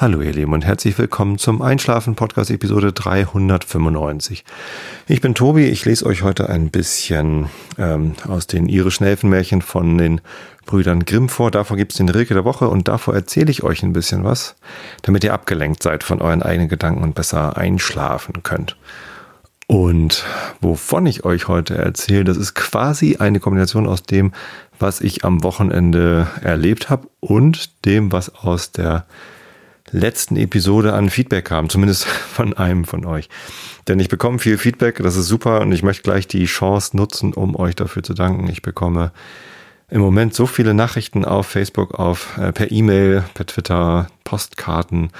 Hallo ihr Lieben und herzlich willkommen zum Einschlafen Podcast Episode 395. Ich bin Tobi, ich lese euch heute ein bisschen ähm, aus den irischen Elfenmärchen von den Brüdern Grimm vor. Davor gibt es den Rilke der Woche und davor erzähle ich euch ein bisschen was, damit ihr abgelenkt seid von euren eigenen Gedanken und besser einschlafen könnt. Und wovon ich euch heute erzähle, das ist quasi eine Kombination aus dem, was ich am Wochenende erlebt habe und dem, was aus der letzten Episode an Feedback kam, zumindest von einem von euch. Denn ich bekomme viel Feedback, das ist super und ich möchte gleich die Chance nutzen, um euch dafür zu danken. Ich bekomme im Moment so viele Nachrichten auf Facebook, auf äh, per E-Mail, per Twitter, Postkarten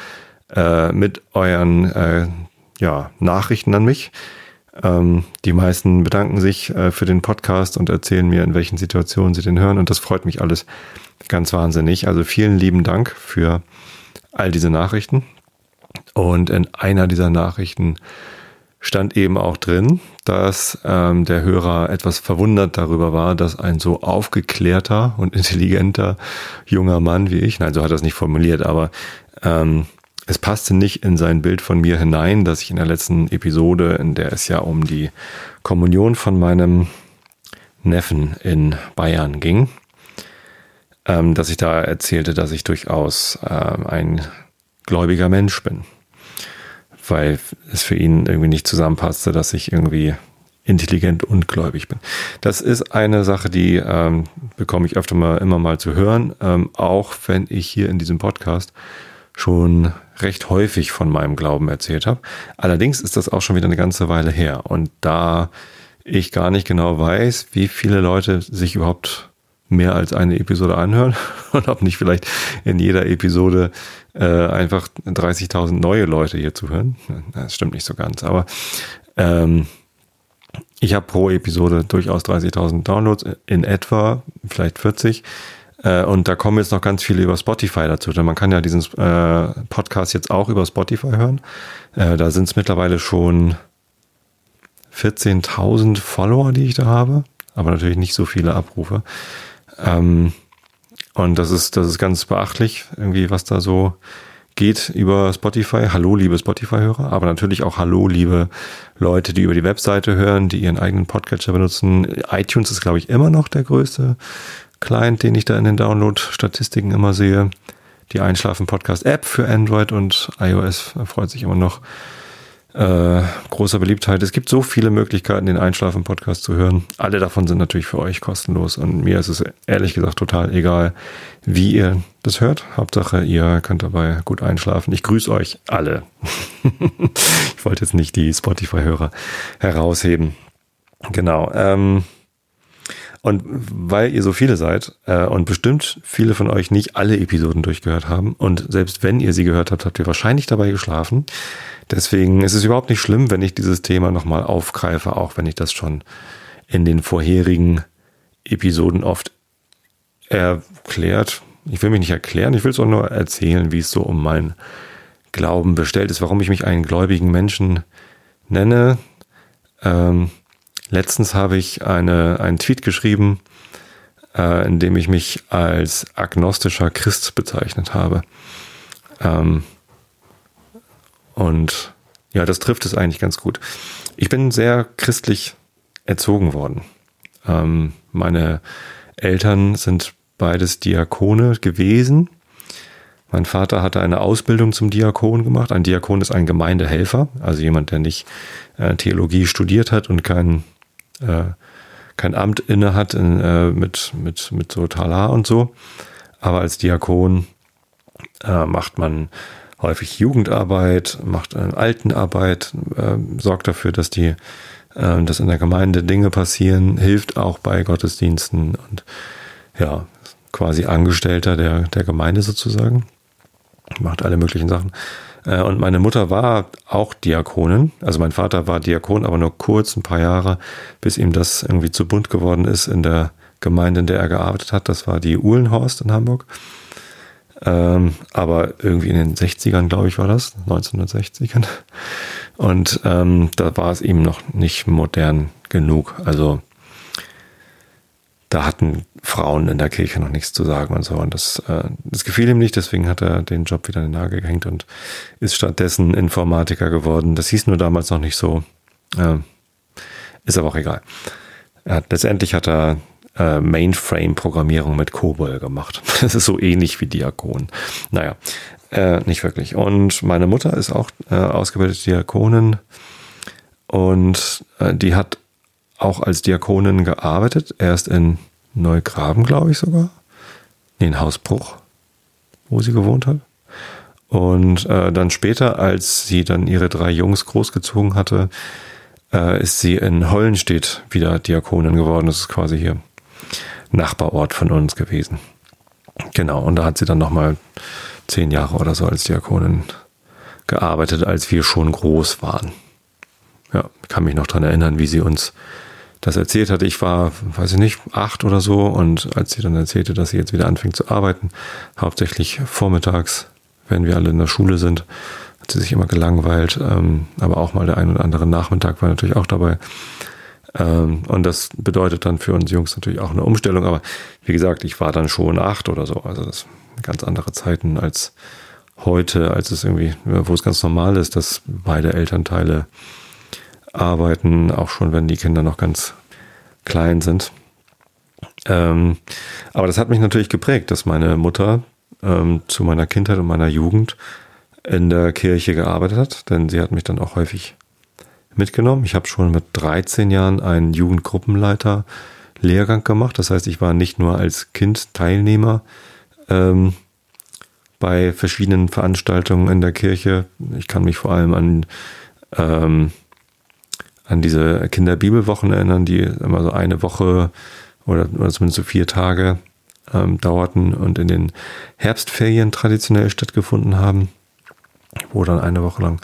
äh, mit euren äh, ja, Nachrichten an mich. Ähm, die meisten bedanken sich äh, für den Podcast und erzählen mir, in welchen Situationen sie den hören und das freut mich alles ganz wahnsinnig. Also vielen lieben Dank für all diese Nachrichten. Und in einer dieser Nachrichten stand eben auch drin, dass ähm, der Hörer etwas verwundert darüber war, dass ein so aufgeklärter und intelligenter junger Mann wie ich, nein, so hat er es nicht formuliert, aber ähm, es passte nicht in sein Bild von mir hinein, dass ich in der letzten Episode, in der es ja um die Kommunion von meinem Neffen in Bayern ging, ähm, dass ich da erzählte, dass ich durchaus ähm, ein gläubiger Mensch bin. Weil es für ihn irgendwie nicht zusammenpasste, dass ich irgendwie intelligent und gläubig bin. Das ist eine Sache, die ähm, bekomme ich öfter mal immer mal zu hören, ähm, auch wenn ich hier in diesem Podcast schon recht häufig von meinem Glauben erzählt habe. Allerdings ist das auch schon wieder eine ganze Weile her und da ich gar nicht genau weiß, wie viele Leute sich überhaupt mehr als eine Episode anhören und ob nicht vielleicht in jeder Episode äh, einfach 30.000 neue Leute hier zuhören. Das stimmt nicht so ganz, aber ähm, ich habe pro Episode durchaus 30.000 Downloads in etwa, vielleicht 40. Äh, und da kommen jetzt noch ganz viele über Spotify dazu. Denn man kann ja diesen äh, Podcast jetzt auch über Spotify hören. Äh, da sind es mittlerweile schon 14.000 Follower, die ich da habe. Aber natürlich nicht so viele Abrufe. Ähm, und das ist, das ist ganz beachtlich, irgendwie, was da so geht über Spotify. Hallo, liebe Spotify-Hörer, aber natürlich auch Hallo, liebe Leute, die über die Webseite hören, die ihren eigenen Podcatcher benutzen. iTunes ist, glaube ich, immer noch der größte Client, den ich da in den Download-Statistiken immer sehe. Die Einschlafen-Podcast-App für Android und iOS freut sich immer noch äh, großer Beliebtheit. Es gibt so viele Möglichkeiten, den Einschlafen-Podcast zu hören. Alle davon sind natürlich für euch kostenlos und mir ist es ehrlich gesagt total egal, wie ihr das hört. Hauptsache, ihr könnt dabei gut einschlafen. Ich grüße euch alle. ich wollte jetzt nicht die Spotify-Hörer herausheben. Genau. Ähm, und weil ihr so viele seid äh, und bestimmt viele von euch nicht alle Episoden durchgehört haben und selbst wenn ihr sie gehört habt, habt ihr wahrscheinlich dabei geschlafen. Deswegen ist es überhaupt nicht schlimm, wenn ich dieses Thema nochmal aufgreife, auch wenn ich das schon in den vorherigen Episoden oft erklärt. Ich will mich nicht erklären, ich will es auch nur erzählen, wie es so um meinen Glauben bestellt ist, warum ich mich einen gläubigen Menschen nenne. Ähm, Letztens habe ich eine, einen Tweet geschrieben, äh, in dem ich mich als agnostischer Christ bezeichnet habe. Ähm, und ja, das trifft es eigentlich ganz gut. Ich bin sehr christlich erzogen worden. Ähm, meine Eltern sind beides Diakone gewesen. Mein Vater hatte eine Ausbildung zum Diakon gemacht. Ein Diakon ist ein Gemeindehelfer, also jemand, der nicht äh, Theologie studiert hat und kein äh, kein Amt inne hat in, äh, mit, mit, mit so Talar und so. Aber als Diakon äh, macht man häufig Jugendarbeit, macht äh, Altenarbeit, äh, sorgt dafür, dass die, äh, dass in der Gemeinde Dinge passieren, hilft auch bei Gottesdiensten und ja, quasi Angestellter der, der Gemeinde sozusagen. Macht alle möglichen Sachen. Äh, und meine Mutter war auch Diakonin. Also mein Vater war Diakon, aber nur kurz, ein paar Jahre, bis ihm das irgendwie zu bunt geworden ist in der Gemeinde, in der er gearbeitet hat. Das war die Uhlenhorst in Hamburg. Ähm, aber irgendwie in den 60ern, glaube ich, war das, 1960ern. Und ähm, da war es ihm noch nicht modern genug. Also da hatten Frauen in der Kirche noch nichts zu sagen und so. Und das, äh, das gefiel ihm nicht, deswegen hat er den Job wieder in den Nagel gehängt und ist stattdessen Informatiker geworden. Das hieß nur damals noch nicht so. Äh, ist aber auch egal. Letztendlich hat er äh, Mainframe-Programmierung mit COBOL gemacht. Das ist so ähnlich wie Diakon. Naja, äh, nicht wirklich. Und meine Mutter ist auch äh, ausgebildete Diakonin und äh, die hat auch als Diakonin gearbeitet. Erst in Neugraben, glaube ich sogar. Nee, in Hausbruch, wo sie gewohnt hat. Und äh, dann später, als sie dann ihre drei Jungs großgezogen hatte, äh, ist sie in Hollenstedt wieder Diakonin geworden. Das ist quasi hier Nachbarort von uns gewesen. Genau, und da hat sie dann nochmal zehn Jahre oder so als Diakonin gearbeitet, als wir schon groß waren. Ja, kann mich noch dran erinnern, wie sie uns das erzählt hat. Ich war, weiß ich nicht, acht oder so und als sie dann erzählte, dass sie jetzt wieder anfängt zu arbeiten, hauptsächlich vormittags, wenn wir alle in der Schule sind, hat sie sich immer gelangweilt, ähm, aber auch mal der ein oder andere Nachmittag war natürlich auch dabei. Ähm, und das bedeutet dann für uns Jungs natürlich auch eine Umstellung, aber wie gesagt, ich war dann schon acht oder so, also das ganz andere Zeiten als heute, als es irgendwie, wo es ganz normal ist, dass beide Elternteile arbeiten, auch schon wenn die Kinder noch ganz klein sind. Ähm, aber das hat mich natürlich geprägt, dass meine Mutter ähm, zu meiner Kindheit und meiner Jugend in der Kirche gearbeitet hat, denn sie hat mich dann auch häufig mitgenommen. Ich habe schon mit 13 Jahren einen Jugendgruppenleiter Lehrgang gemacht. Das heißt, ich war nicht nur als Kind Teilnehmer ähm, bei verschiedenen Veranstaltungen in der Kirche. Ich kann mich vor allem an ähm, an diese Kinderbibelwochen erinnern, die immer so eine Woche oder, oder zumindest so vier Tage ähm, dauerten und in den Herbstferien traditionell stattgefunden haben, wo dann eine Woche lang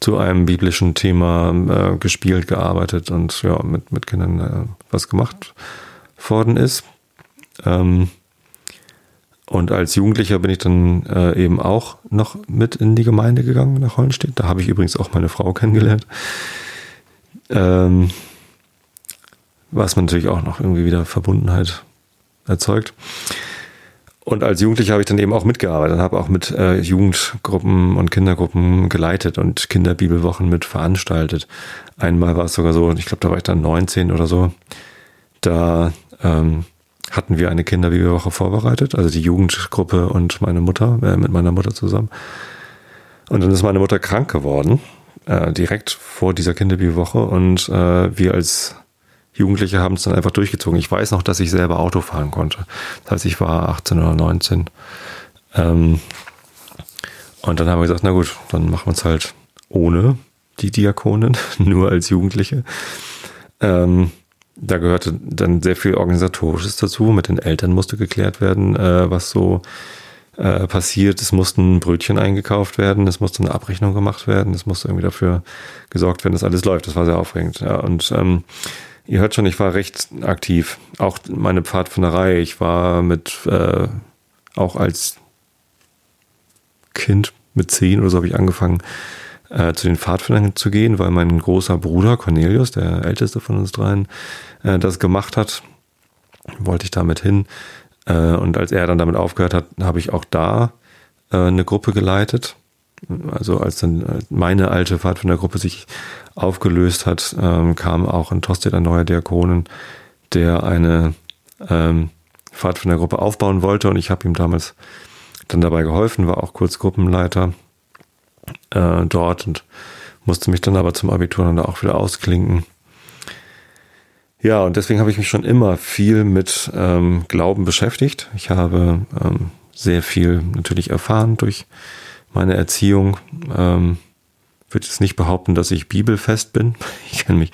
zu einem biblischen Thema äh, gespielt, gearbeitet und ja, mit, mit Kindern äh, was gemacht worden ist. Ähm, und als Jugendlicher bin ich dann äh, eben auch noch mit in die Gemeinde gegangen nach Hollenstedt. Da habe ich übrigens auch meine Frau kennengelernt. Ähm, was man natürlich auch noch irgendwie wieder Verbundenheit erzeugt. Und als Jugendlicher habe ich dann eben auch mitgearbeitet, habe auch mit äh, Jugendgruppen und Kindergruppen geleitet und Kinderbibelwochen mit veranstaltet. Einmal war es sogar so, ich glaube, da war ich dann 19 oder so. Da ähm, hatten wir eine Kinderbibelwoche vorbereitet, also die Jugendgruppe und meine Mutter, äh, mit meiner Mutter zusammen. Und dann ist meine Mutter krank geworden äh, direkt vor dieser Kinderbibelwoche und äh, wir als Jugendliche haben es dann einfach durchgezogen. Ich weiß noch, dass ich selber Auto fahren konnte. Das heißt, ich war 18 oder 19. Ähm, und dann haben wir gesagt, na gut, dann machen wir es halt ohne die Diakonin, nur als Jugendliche. Ähm, da gehörte dann sehr viel Organisatorisches dazu. Mit den Eltern musste geklärt werden, äh, was so äh, passiert. Es mussten Brötchen eingekauft werden, es musste eine Abrechnung gemacht werden, es musste irgendwie dafür gesorgt werden, dass alles läuft. Das war sehr aufregend. Ja, und ähm, ihr hört schon, ich war recht aktiv. Auch meine Pfadfinderei. Ich war mit, äh, auch als Kind mit zehn oder so habe ich angefangen, äh, zu den Pfadfindern zu gehen, weil mein großer Bruder Cornelius, der älteste von uns dreien, äh, das gemacht hat. Wollte ich damit hin. Äh, und als er dann damit aufgehört hat, habe ich auch da äh, eine Gruppe geleitet. Also als dann meine alte Pfadfindergruppe sich aufgelöst hat, ähm, kam auch in Tosted ein neuer Diakonen, der eine ähm, Pfadfindergruppe aufbauen wollte und ich habe ihm damals dann dabei geholfen, war auch kurz Gruppenleiter äh, dort und musste mich dann aber zum Abitur dann da auch wieder ausklinken. Ja, und deswegen habe ich mich schon immer viel mit ähm, Glauben beschäftigt. Ich habe ähm, sehr viel natürlich erfahren durch meine Erziehung. Ähm, würde jetzt nicht behaupten, dass ich bibelfest bin. Ich kenne mich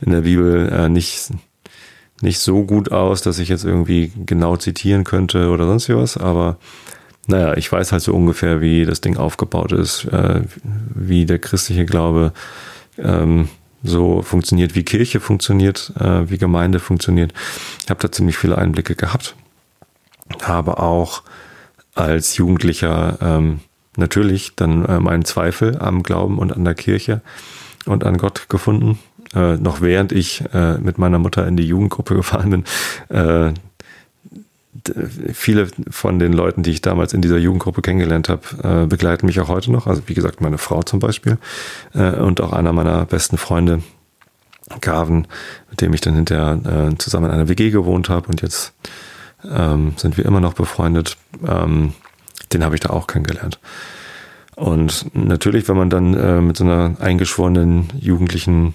in der Bibel äh, nicht, nicht so gut aus, dass ich jetzt irgendwie genau zitieren könnte oder sonst was, aber naja, ich weiß halt so ungefähr, wie das Ding aufgebaut ist, äh, wie der christliche Glaube ähm, so funktioniert, wie Kirche funktioniert, äh, wie Gemeinde funktioniert. Ich habe da ziemlich viele Einblicke gehabt. Habe auch als Jugendlicher ähm, natürlich dann äh, meinen Zweifel am Glauben und an der Kirche und an Gott gefunden. äh, noch während ich äh, mit meiner Mutter in die Jugendgruppe gefahren bin, äh, viele von den Leuten, die ich damals in dieser Jugendgruppe kennengelernt habe, äh, begleiten mich auch heute noch. Also wie gesagt, meine Frau zum Beispiel äh, und auch einer meiner besten Freunde, Garven, mit dem ich dann hinterher äh, zusammen in einer WG gewohnt habe und jetzt ähm, sind wir immer noch befreundet. Ähm, den habe ich da auch kennengelernt. Und natürlich, wenn man dann mit so einer eingeschworenen jugendlichen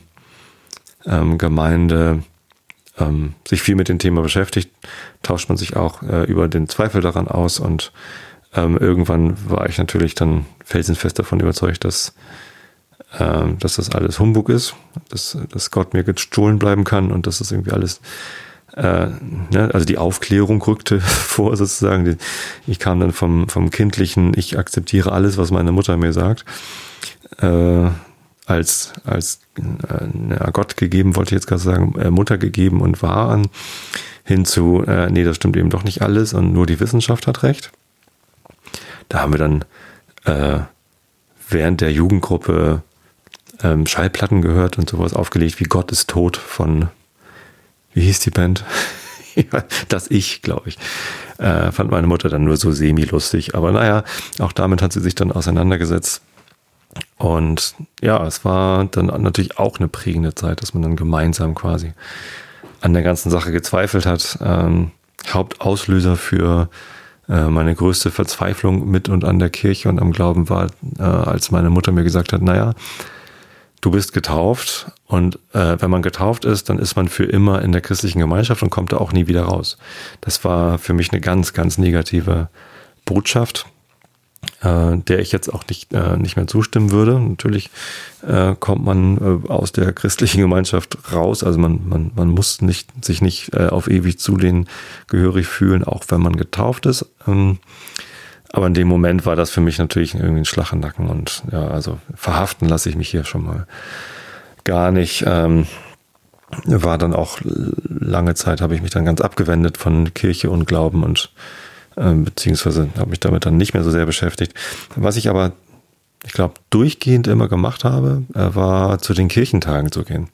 ähm, Gemeinde ähm, sich viel mit dem Thema beschäftigt, tauscht man sich auch äh, über den Zweifel daran aus und ähm, irgendwann war ich natürlich dann felsenfest davon überzeugt, dass, äh, dass das alles Humbug ist, dass, dass Gott mir gestohlen bleiben kann und dass das irgendwie alles äh, ne, also die Aufklärung rückte vor sozusagen. Ich kam dann vom, vom kindlichen, ich akzeptiere alles, was meine Mutter mir sagt, äh, als, als äh, Gott gegeben, wollte ich jetzt gerade sagen, äh, Mutter gegeben und wahr an, hinzu, äh, nee, das stimmt eben doch nicht alles und nur die Wissenschaft hat recht. Da haben wir dann äh, während der Jugendgruppe ähm, Schallplatten gehört und sowas aufgelegt wie Gott ist tot von, wie hieß die Band? das Ich, glaube ich. Äh, fand meine Mutter dann nur so semi-lustig. Aber naja, auch damit hat sie sich dann auseinandergesetzt. Und ja, es war dann natürlich auch eine prägende Zeit, dass man dann gemeinsam quasi an der ganzen Sache gezweifelt hat. Ähm, Hauptauslöser für äh, meine größte Verzweiflung mit und an der Kirche und am Glauben war, äh, als meine Mutter mir gesagt hat, naja, du bist getauft und äh, wenn man getauft ist, dann ist man für immer in der christlichen Gemeinschaft und kommt da auch nie wieder raus. Das war für mich eine ganz, ganz negative Botschaft äh, der ich jetzt auch nicht, äh, nicht mehr zustimmen würde. Natürlich äh, kommt man äh, aus der christlichen Gemeinschaft raus. Also man, man, man muss nicht, sich nicht äh, auf ewig zu denen gehörig fühlen, auch wenn man getauft ist. Ähm, aber in dem Moment war das für mich natürlich irgendwie ein Schlag im Nacken und ja, also verhaften lasse ich mich hier schon mal gar nicht. Ähm, war dann auch lange Zeit, habe ich mich dann ganz abgewendet von Kirche und Glauben und beziehungsweise habe mich damit dann nicht mehr so sehr beschäftigt. Was ich aber, ich glaube, durchgehend immer gemacht habe, äh, war zu den Kirchentagen zu gehen.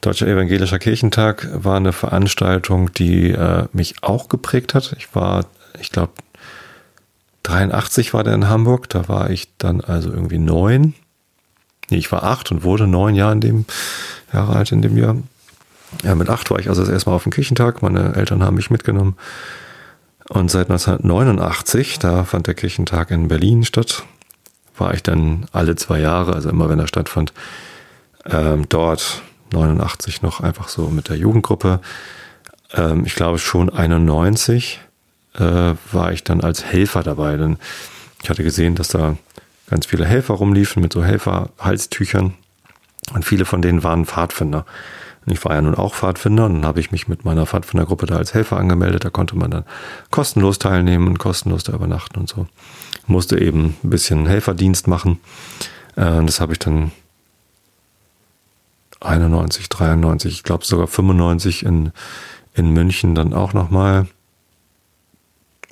Deutscher Evangelischer Kirchentag war eine Veranstaltung, die äh, mich auch geprägt hat. Ich war, ich glaube, 83 war der in Hamburg, da war ich dann also irgendwie neun. Nee, ich war acht und wurde neun Jahre in dem Jahre alt in dem Jahr. Ja, mit acht war ich also das erste Mal auf dem Kirchentag. Meine Eltern haben mich mitgenommen. Und seit 1989, da fand der Kirchentag in Berlin statt, war ich dann alle zwei Jahre, also immer wenn er stattfand, ähm, dort 89 noch einfach so mit der Jugendgruppe. Ähm, ich glaube schon 91 äh, war ich dann als Helfer dabei, denn ich hatte gesehen, dass da ganz viele Helfer rumliefen mit so Helferhalstüchern und viele von denen waren Pfadfinder. Ich war ja nun auch Pfadfinder und dann habe ich mich mit meiner Pfadfindergruppe da als Helfer angemeldet. Da konnte man dann kostenlos teilnehmen und kostenlos da übernachten und so. Musste eben ein bisschen Helferdienst machen. Äh, das habe ich dann 91, 93, ich glaube sogar 95 in, in München dann auch nochmal.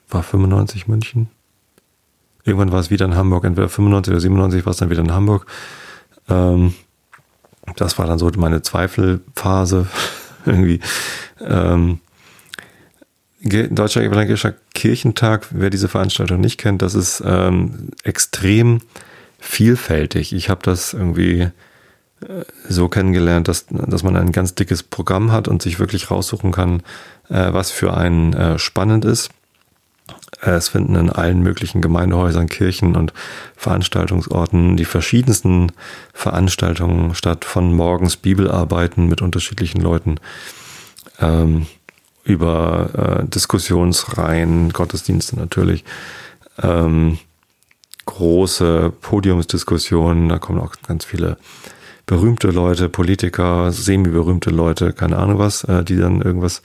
War 95 München? Irgendwann war es wieder in Hamburg, entweder 95 oder 97 war es dann wieder in Hamburg. Ähm, das war dann so meine Zweifelphase irgendwie. Ähm, Deutscher Evangelischer Kirchentag, wer diese Veranstaltung nicht kennt, das ist ähm, extrem vielfältig. Ich habe das irgendwie äh, so kennengelernt, dass, dass man ein ganz dickes Programm hat und sich wirklich raussuchen kann, äh, was für einen äh, spannend ist. Es finden in allen möglichen Gemeindehäusern, Kirchen und Veranstaltungsorten die verschiedensten Veranstaltungen statt, von morgens Bibelarbeiten mit unterschiedlichen Leuten ähm, über äh, Diskussionsreihen, Gottesdienste natürlich, ähm, große Podiumsdiskussionen, da kommen auch ganz viele berühmte Leute, Politiker, semi-berühmte Leute, keine Ahnung was, äh, die dann irgendwas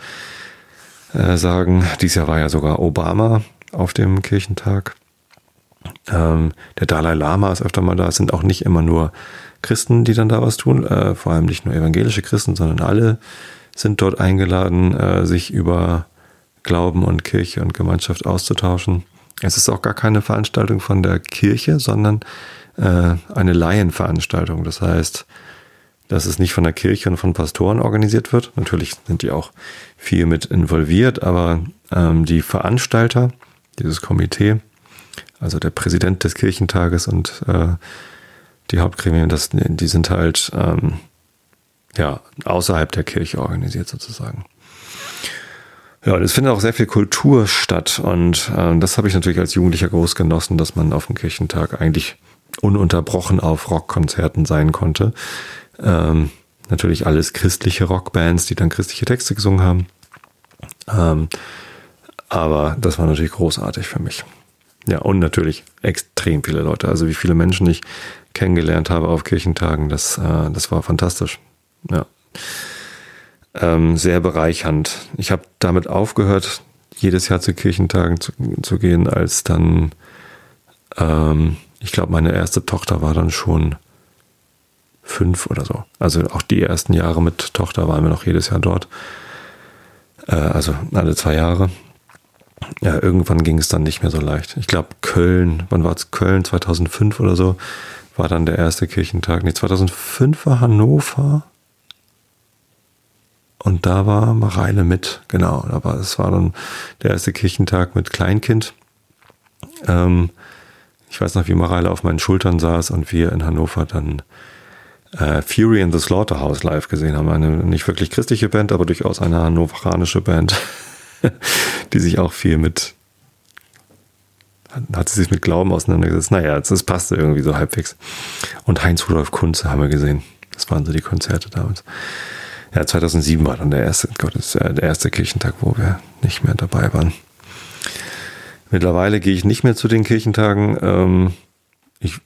äh, sagen. Dies Jahr war ja sogar Obama auf dem Kirchentag. Ähm, der Dalai Lama ist öfter mal da. Es sind auch nicht immer nur Christen, die dann da was tun, äh, vor allem nicht nur evangelische Christen, sondern alle sind dort eingeladen, äh, sich über Glauben und Kirche und Gemeinschaft auszutauschen. Es ist auch gar keine Veranstaltung von der Kirche, sondern äh, eine Laienveranstaltung. Das heißt, dass es nicht von der Kirche und von Pastoren organisiert wird. Natürlich sind die auch viel mit involviert, aber ähm, die Veranstalter, dieses Komitee, also der Präsident des Kirchentages und äh, die Hauptgremien, das, die sind halt ähm, ja außerhalb der Kirche organisiert sozusagen. Ja, und es findet auch sehr viel Kultur statt und äh, das habe ich natürlich als Jugendlicher groß genossen, dass man auf dem Kirchentag eigentlich ununterbrochen auf Rockkonzerten sein konnte. Ähm, natürlich alles christliche Rockbands, die dann christliche Texte gesungen haben. Ähm, aber das war natürlich großartig für mich. Ja, und natürlich extrem viele Leute. Also wie viele Menschen ich kennengelernt habe auf Kirchentagen, das, äh, das war fantastisch. Ja ähm, sehr bereichernd. Ich habe damit aufgehört, jedes Jahr zu Kirchentagen zu, zu gehen, als dann, ähm, ich glaube, meine erste Tochter war dann schon fünf oder so. Also auch die ersten Jahre mit Tochter waren wir noch jedes Jahr dort. Äh, also alle zwei Jahre. Ja, irgendwann ging es dann nicht mehr so leicht. Ich glaube, Köln, wann war es? Köln 2005 oder so, war dann der erste Kirchentag. Nee, 2005 war Hannover. Und da war Mareile mit, genau. War, es war dann der erste Kirchentag mit Kleinkind. Ähm, ich weiß noch, wie Mareile auf meinen Schultern saß und wir in Hannover dann äh, Fury in the Slaughterhouse live gesehen haben. Eine nicht wirklich christliche Band, aber durchaus eine hannoveranische Band, die sich auch viel mit hat sie sich mit Glauben auseinandergesetzt. Naja, das passte irgendwie so halbwegs. Und Heinz Rudolf Kunze haben wir gesehen. Das waren so die Konzerte damals. Ja, 2007 war dann der erste, Gottes, äh, der erste Kirchentag, wo wir nicht mehr dabei waren. Mittlerweile gehe ich nicht mehr zu den Kirchentagen. Ähm, ich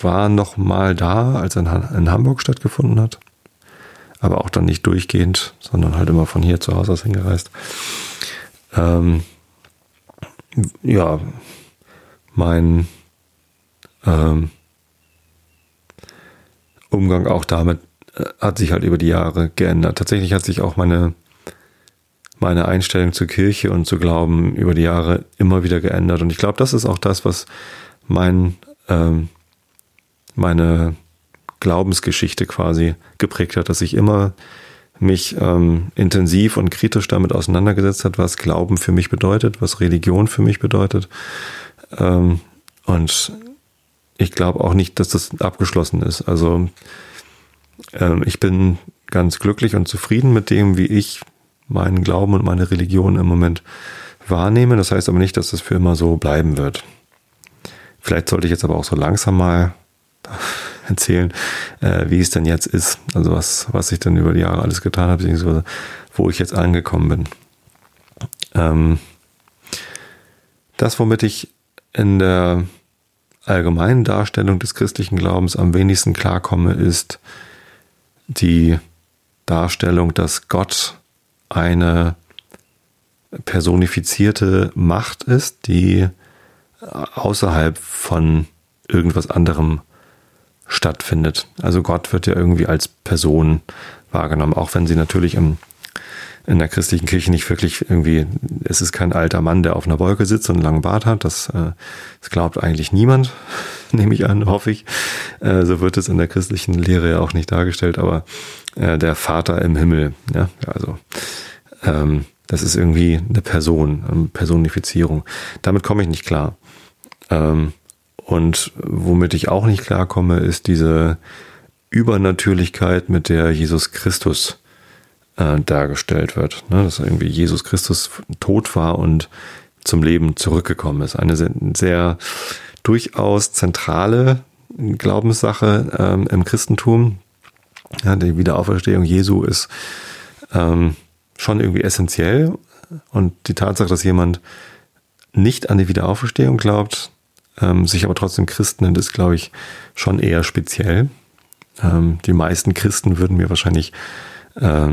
war noch mal da, als er in Hamburg stattgefunden hat. Aber auch dann nicht durchgehend, sondern halt immer von hier zu Hause aus hingereist. Ähm, ja, mein ähm, Umgang auch damit hat sich halt über die Jahre geändert. Tatsächlich hat sich auch meine, meine Einstellung zur Kirche und zu Glauben über die Jahre immer wieder geändert. Und ich glaube, das ist auch das, was mein, ähm, meine Glaubensgeschichte quasi geprägt hat, dass ich immer mich ähm, intensiv und kritisch damit auseinandergesetzt hat, was Glauben für mich bedeutet, was Religion für mich bedeutet. Ähm, und ich glaube auch nicht, dass das abgeschlossen ist. Also ähm, ich bin ganz glücklich und zufrieden mit dem, wie ich meinen Glauben und meine Religion im Moment wahrnehme. Das heißt aber nicht, dass das für immer so bleiben wird. Vielleicht sollte ich jetzt aber auch so langsam mal erzählen, äh, wie es denn jetzt ist. Also was, was ich dann über die Jahre alles getan habe, beziehungsweise wo ich jetzt angekommen bin. Ähm, das, womit ich in der allgemeinen Darstellung des christlichen Glaubens am wenigsten klarkomme, ist die Darstellung, dass Gott eine personifizierte Macht ist, die außerhalb von irgendwas anderem stattfindet. Also Gott wird ja irgendwie als Person wahrgenommen, auch wenn sie natürlich im, in der christlichen Kirche nicht wirklich irgendwie, es ist kein alter Mann, der auf einer Wolke sitzt und einen langen Bart hat, das, äh, das glaubt eigentlich niemand. nehme ich an, hoffe ich. Äh, so wird es in der christlichen Lehre ja auch nicht dargestellt, aber äh, der Vater im Himmel, ja, also ähm, das ist irgendwie eine Person, eine Personifizierung. Damit komme ich nicht klar. Ähm, und womit ich auch nicht klarkomme, ist diese Übernatürlichkeit, mit der Jesus Christus äh, dargestellt wird. Ne? Dass irgendwie Jesus Christus tot war und zum Leben zurückgekommen ist. Eine sehr, durchaus zentrale Glaubenssache ähm, im Christentum. Ja, die Wiederauferstehung Jesu ist ähm, schon irgendwie essentiell. Und die Tatsache, dass jemand nicht an die Wiederauferstehung glaubt, ähm, sich aber trotzdem Christen nennt, ist, glaube ich, schon eher speziell. Ähm, die meisten Christen würden mir wahrscheinlich äh,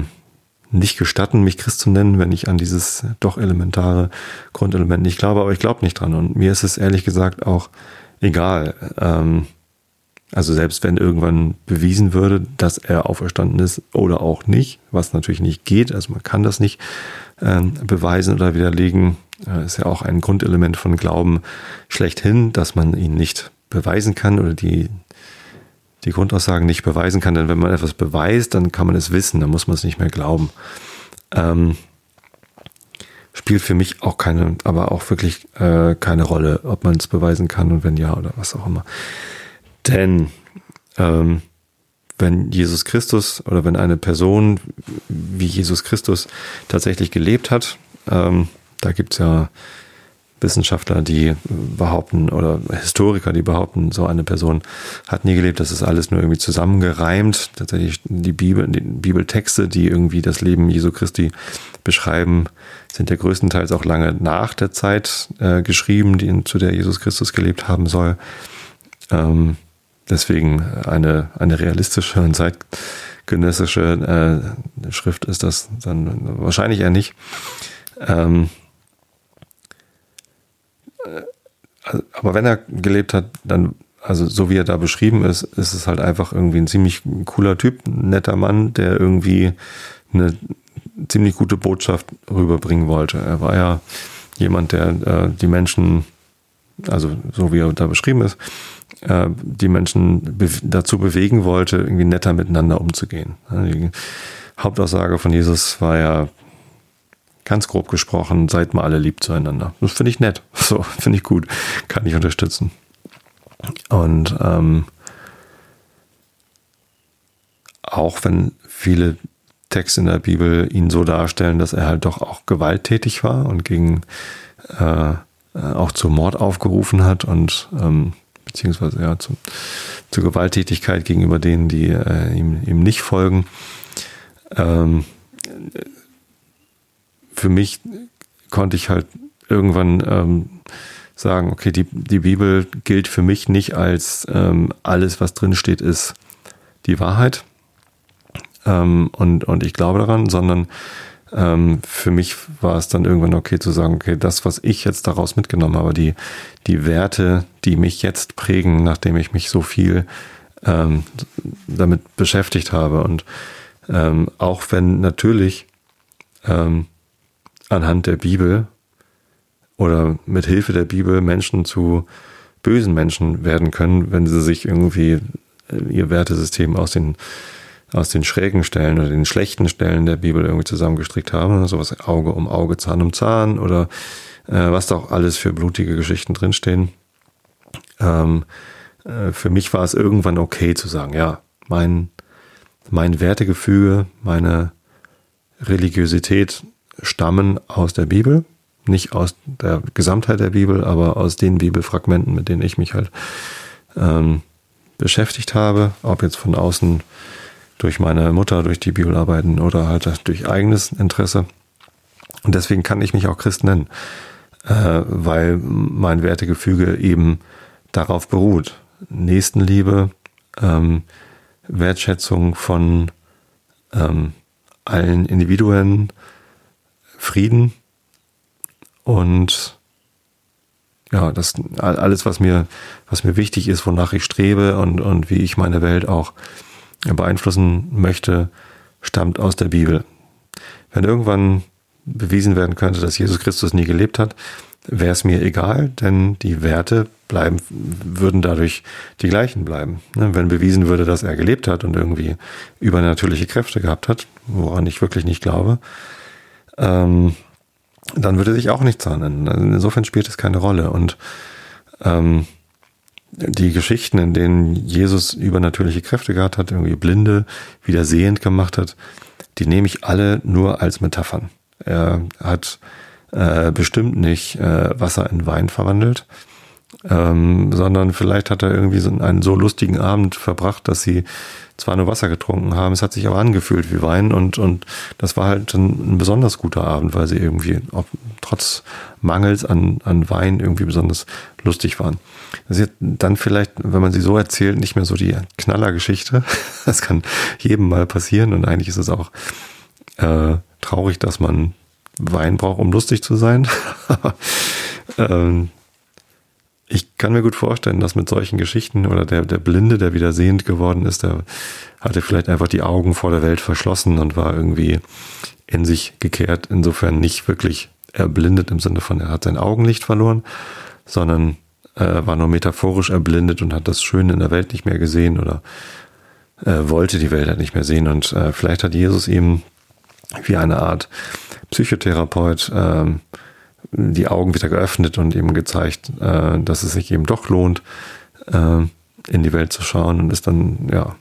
nicht gestatten, mich Christ zu nennen, wenn ich an dieses doch elementare Grundelement nicht glaube, aber ich glaube nicht dran. Und mir ist es ehrlich gesagt auch egal. Ähm, also selbst wenn irgendwann bewiesen würde, dass er auferstanden ist oder auch nicht, was natürlich nicht geht, also man kann das nicht ähm, beweisen oder widerlegen, ist ja auch ein Grundelement von Glauben schlechthin, dass man ihn nicht beweisen kann oder die die Grundaussagen nicht beweisen kann. Denn wenn man etwas beweist, dann kann man es wissen, dann muss man es nicht mehr glauben. Ähm, spielt für mich auch keine, aber auch wirklich äh, keine Rolle, ob man es beweisen kann und wenn ja oder was auch immer. Denn ähm, wenn Jesus Christus oder wenn eine Person wie Jesus Christus tatsächlich gelebt hat, ähm, da gibt's ja Wissenschaftler, die behaupten, oder Historiker, die behaupten, so eine Person hat nie gelebt, das ist alles nur irgendwie zusammengereimt. Tatsächlich die Bibel, die Bibeltexte, die irgendwie das Leben Jesu Christi beschreiben, sind ja größtenteils auch lange nach der Zeit äh, geschrieben, die, zu der Jesus Christus gelebt haben soll. Ähm, deswegen eine, eine realistische und zeitgenössische äh, Schrift ist das dann wahrscheinlich eher nicht. Ähm, äh, aber wenn er gelebt hat, dann, also so wie er da beschrieben ist, ist es halt einfach irgendwie ein ziemlich cooler Typ, ein netter Mann, der irgendwie eine ziemlich gute Botschaft rüberbringen wollte. Er war ja jemand, der äh, die Menschen, also so wie er da beschrieben ist, äh, die Menschen be dazu bewegen wollte, irgendwie netter miteinander umzugehen. Die Hauptaussage von Jesus war ja ganz grob gesprochen, seid mal alle lieb zueinander. Das finde ich nett. So, finde ich gut. Kann ich unterstützen. Und ähm, auch wenn viele Texte in der Bibel ihn so darstellen, dass er halt doch auch gewalttätig war und gegen äh, äh auch zum Mord aufgerufen hat und ähm, beziehungsweise ja zu, zur Gewalttätigkeit gegenüber denen, die äh, ihm, ihm nicht folgen. Ähm, für mich konnte ich halt irgendwann ähm, sagen, okay, die, die Bibel gilt für mich nicht als ähm, alles, was drin steht, ist die Wahrheit. Ähm, und, und ich glaube daran, sondern ähm, für mich war es dann irgendwann okay zu sagen, okay, das, was ich jetzt daraus mitgenommen habe, die, die Werte, die mich jetzt prägen, nachdem ich mich so viel ähm, damit beschäftigt habe. Und ähm, auch wenn natürlich anhand der Bibel oder mit Hilfe der Bibel Menschen zu bösen Menschen werden können, wenn sie sich irgendwie äh, ihr Wertesystem aus den aus den schrägen Stellen oder den schlechten Stellen der Bibel irgendwie zusammengestrickt haben. Sowas Auge um Auge, Zahn um Zahn oder äh, was da auch alles für blutige Geschichten drinstehen. Ähm, äh, für mich war es irgendwann okay zu sagen, ja, mein, mein Wertegefüge, meine Religiosität stammen aus der Bibel. Nicht aus der Gesamtheit der Bibel, aber aus den Bibelfragmenten, mit denen ich mich halt ähm, beschäftigt habe, ob jetzt von außen durch meine Mutter, durch die Bibelarbeiten oder halt durch eigenes Interesse. Und deswegen kann ich mich auch Christ nennen, äh, weil mein Wertegefüge eben darauf beruht. Nächstenliebe, ähm, Wertschätzung von ähm, allen Individuen, Frieden und ja, das alles, was mir, was mir wichtig ist, wonach ich strebe und, und wie ich meine Welt auch beeinflussen möchte, stammt aus der Bibel. Wenn irgendwann bewiesen werden könnte, dass Jesus Christus nie gelebt hat, wäre es mir egal, denn die Werte bleiben, würden dadurch die gleichen bleiben. Ne, wenn bewiesen würde, dass er gelebt hat und irgendwie übernatürliche Kräfte gehabt hat, woran ich wirklich nicht glaube, ähm, dann würde sich auch nichts ändern. Insofern spielt es keine Rolle. Und ähm, die Geschichten, in denen Jesus übernatürliche Kräfte gehabt hat, irgendwie Blinde wieder sehend gemacht hat, die nehme ich alle nur als Metaphern. Er hat äh, bestimmt nicht äh, Wasser in Wein verwandelt, ähm, sondern vielleicht hat er irgendwie so einen so lustigen Abend verbracht, dass sie zwar nur Wasser getrunken haben, es hat sich aber angefühlt wie Wein und, und das war halt ein, ein besonders guter Abend, weil sie irgendwie ob, trotz Mangels an, an Wein irgendwie besonders lustig waren. Das ist dann vielleicht, wenn man sie so erzählt, nicht mehr so die Knallergeschichte. Das kann jedem mal passieren und eigentlich ist es auch äh, traurig, dass man Wein braucht, um lustig zu sein. ähm, ich kann mir gut vorstellen, dass mit solchen Geschichten oder der, der Blinde, der wieder sehend geworden ist, der hatte vielleicht einfach die Augen vor der Welt verschlossen und war irgendwie in sich gekehrt. Insofern nicht wirklich erblindet im Sinne von, er hat sein Augenlicht verloren, sondern äh, war nur metaphorisch erblindet und hat das Schöne in der Welt nicht mehr gesehen oder äh, wollte die Welt halt nicht mehr sehen. Und äh, vielleicht hat Jesus ihm wie eine Art Psychotherapeut äh, die Augen wieder geöffnet und ihm gezeigt, äh, dass es sich eben doch lohnt, äh, in die Welt zu schauen und ist dann, ja,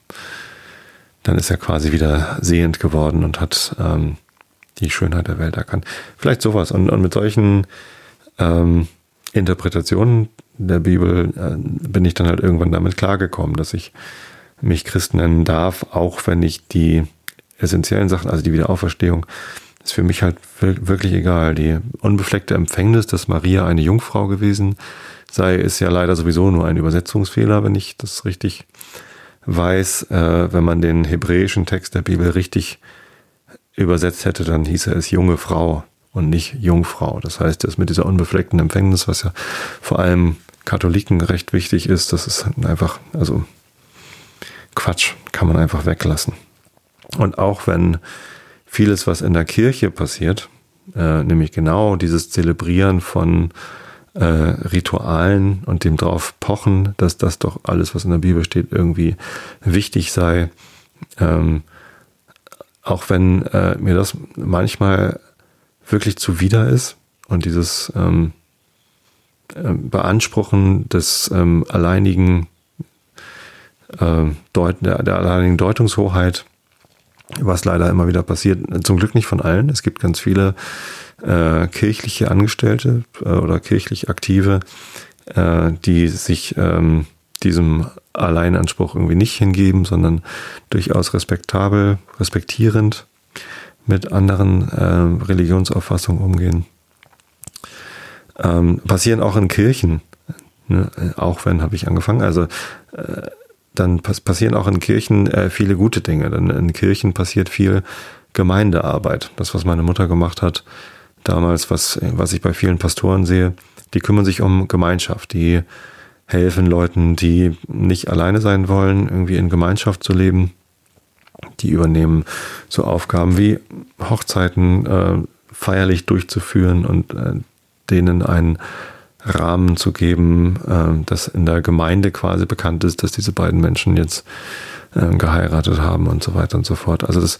dann ist er quasi wieder sehend geworden und hat ähm, die Schönheit der Welt erkannt. Vielleicht sowas. Und, und mit solchen ähm, Interpretationen der Bibel äh, bin ich dann halt irgendwann damit klargekommen, dass ich mich Christ nennen darf, auch wenn ich die essentiellen Sachen, also die Wiederauferstehung, ist für mich halt wirklich egal. Die unbefleckte Empfängnis, dass Maria eine Jungfrau gewesen sei, ist ja leider sowieso nur ein Übersetzungsfehler, wenn ich das richtig weiß. Äh, wenn man den hebräischen Text der Bibel richtig übersetzt hätte, dann hieße es junge Frau und nicht Jungfrau. Das heißt, das mit dieser unbefleckten Empfängnis, was ja vor allem Katholiken recht wichtig ist, das ist einfach, also Quatsch, kann man einfach weglassen. Und auch wenn vieles, was in der Kirche passiert, äh, nämlich genau dieses Zelebrieren von äh, Ritualen und dem drauf pochen, dass das doch alles, was in der Bibel steht, irgendwie wichtig sei. Ähm, auch wenn äh, mir das manchmal wirklich zuwider ist und dieses ähm, äh, Beanspruchen des ähm, alleinigen äh, Deut der, der alleinigen Deutungshoheit, was leider immer wieder passiert, zum Glück nicht von allen. Es gibt ganz viele äh, kirchliche Angestellte äh, oder kirchlich Aktive, äh, die sich ähm, diesem Alleinanspruch irgendwie nicht hingeben, sondern durchaus respektabel, respektierend mit anderen äh, Religionsauffassungen umgehen. Ähm, passieren auch in Kirchen, ne? auch wenn habe ich angefangen. Also äh, dann pass passieren auch in Kirchen äh, viele gute Dinge. Denn in Kirchen passiert viel Gemeindearbeit. Das, was meine Mutter gemacht hat damals, was, was ich bei vielen Pastoren sehe, die kümmern sich um Gemeinschaft, die helfen Leuten, die nicht alleine sein wollen, irgendwie in Gemeinschaft zu leben. Die übernehmen so Aufgaben wie Hochzeiten äh, feierlich durchzuführen und äh, denen einen Rahmen zu geben, äh, dass in der Gemeinde quasi bekannt ist, dass diese beiden Menschen jetzt äh, geheiratet haben und so weiter und so fort. Also das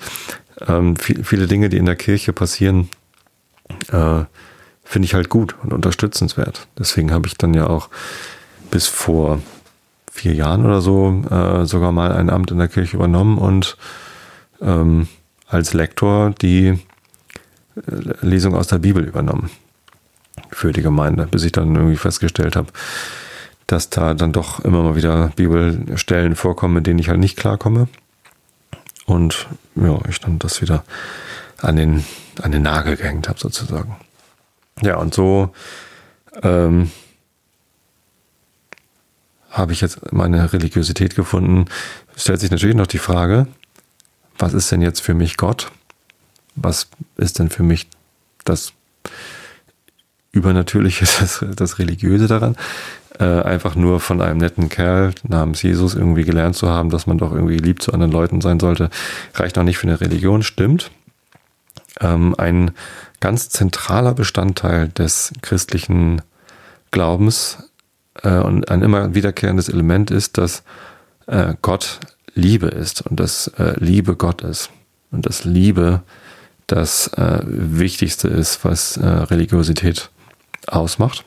ähm, viel, viele Dinge, die in der Kirche passieren, äh, finde ich halt gut und unterstützenswert. Deswegen habe ich dann ja auch bis vor vier Jahren oder so äh, sogar mal ein Amt in der Kirche übernommen und ähm, als Lektor die äh, Lesung aus der Bibel übernommen für die Gemeinde, bis ich dann irgendwie festgestellt habe, dass da dann doch immer mal wieder Bibelstellen vorkommen, mit denen ich halt nicht klarkomme. Und ja, ich dann das wieder an den, an den Nagel gehängt habe, sozusagen. Ja, und so ähm, habe ich jetzt meine Religiosität gefunden. Stellt sich natürlich noch die Frage, was ist denn jetzt für mich Gott? Was ist denn für mich das Übernatürliche, das, das Religiöse daran? Äh, einfach nur von einem netten Kerl namens Jesus irgendwie gelernt zu haben, dass man doch irgendwie lieb zu anderen Leuten sein sollte, reicht noch nicht für eine Religion, stimmt. Ähm, ein ganz zentraler Bestandteil des christlichen Glaubens äh, und ein immer wiederkehrendes Element ist, dass äh, Gott Liebe ist und dass äh, Liebe Gott ist und dass Liebe das äh, Wichtigste ist, was äh, Religiosität ausmacht.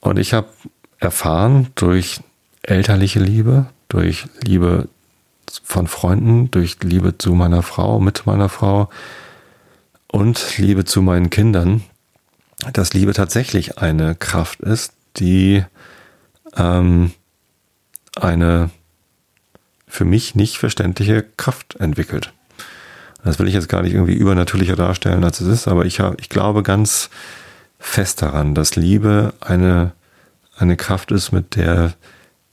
Und ich habe erfahren durch elterliche Liebe, durch Liebe von Freunden, durch Liebe zu meiner Frau, mit meiner Frau und Liebe zu meinen Kindern, dass Liebe tatsächlich eine Kraft ist, die ähm, eine für mich nicht verständliche Kraft entwickelt. Das will ich jetzt gar nicht irgendwie übernatürlicher darstellen, als es ist, aber ich, ich glaube ganz fest daran, dass Liebe eine, eine Kraft ist, mit der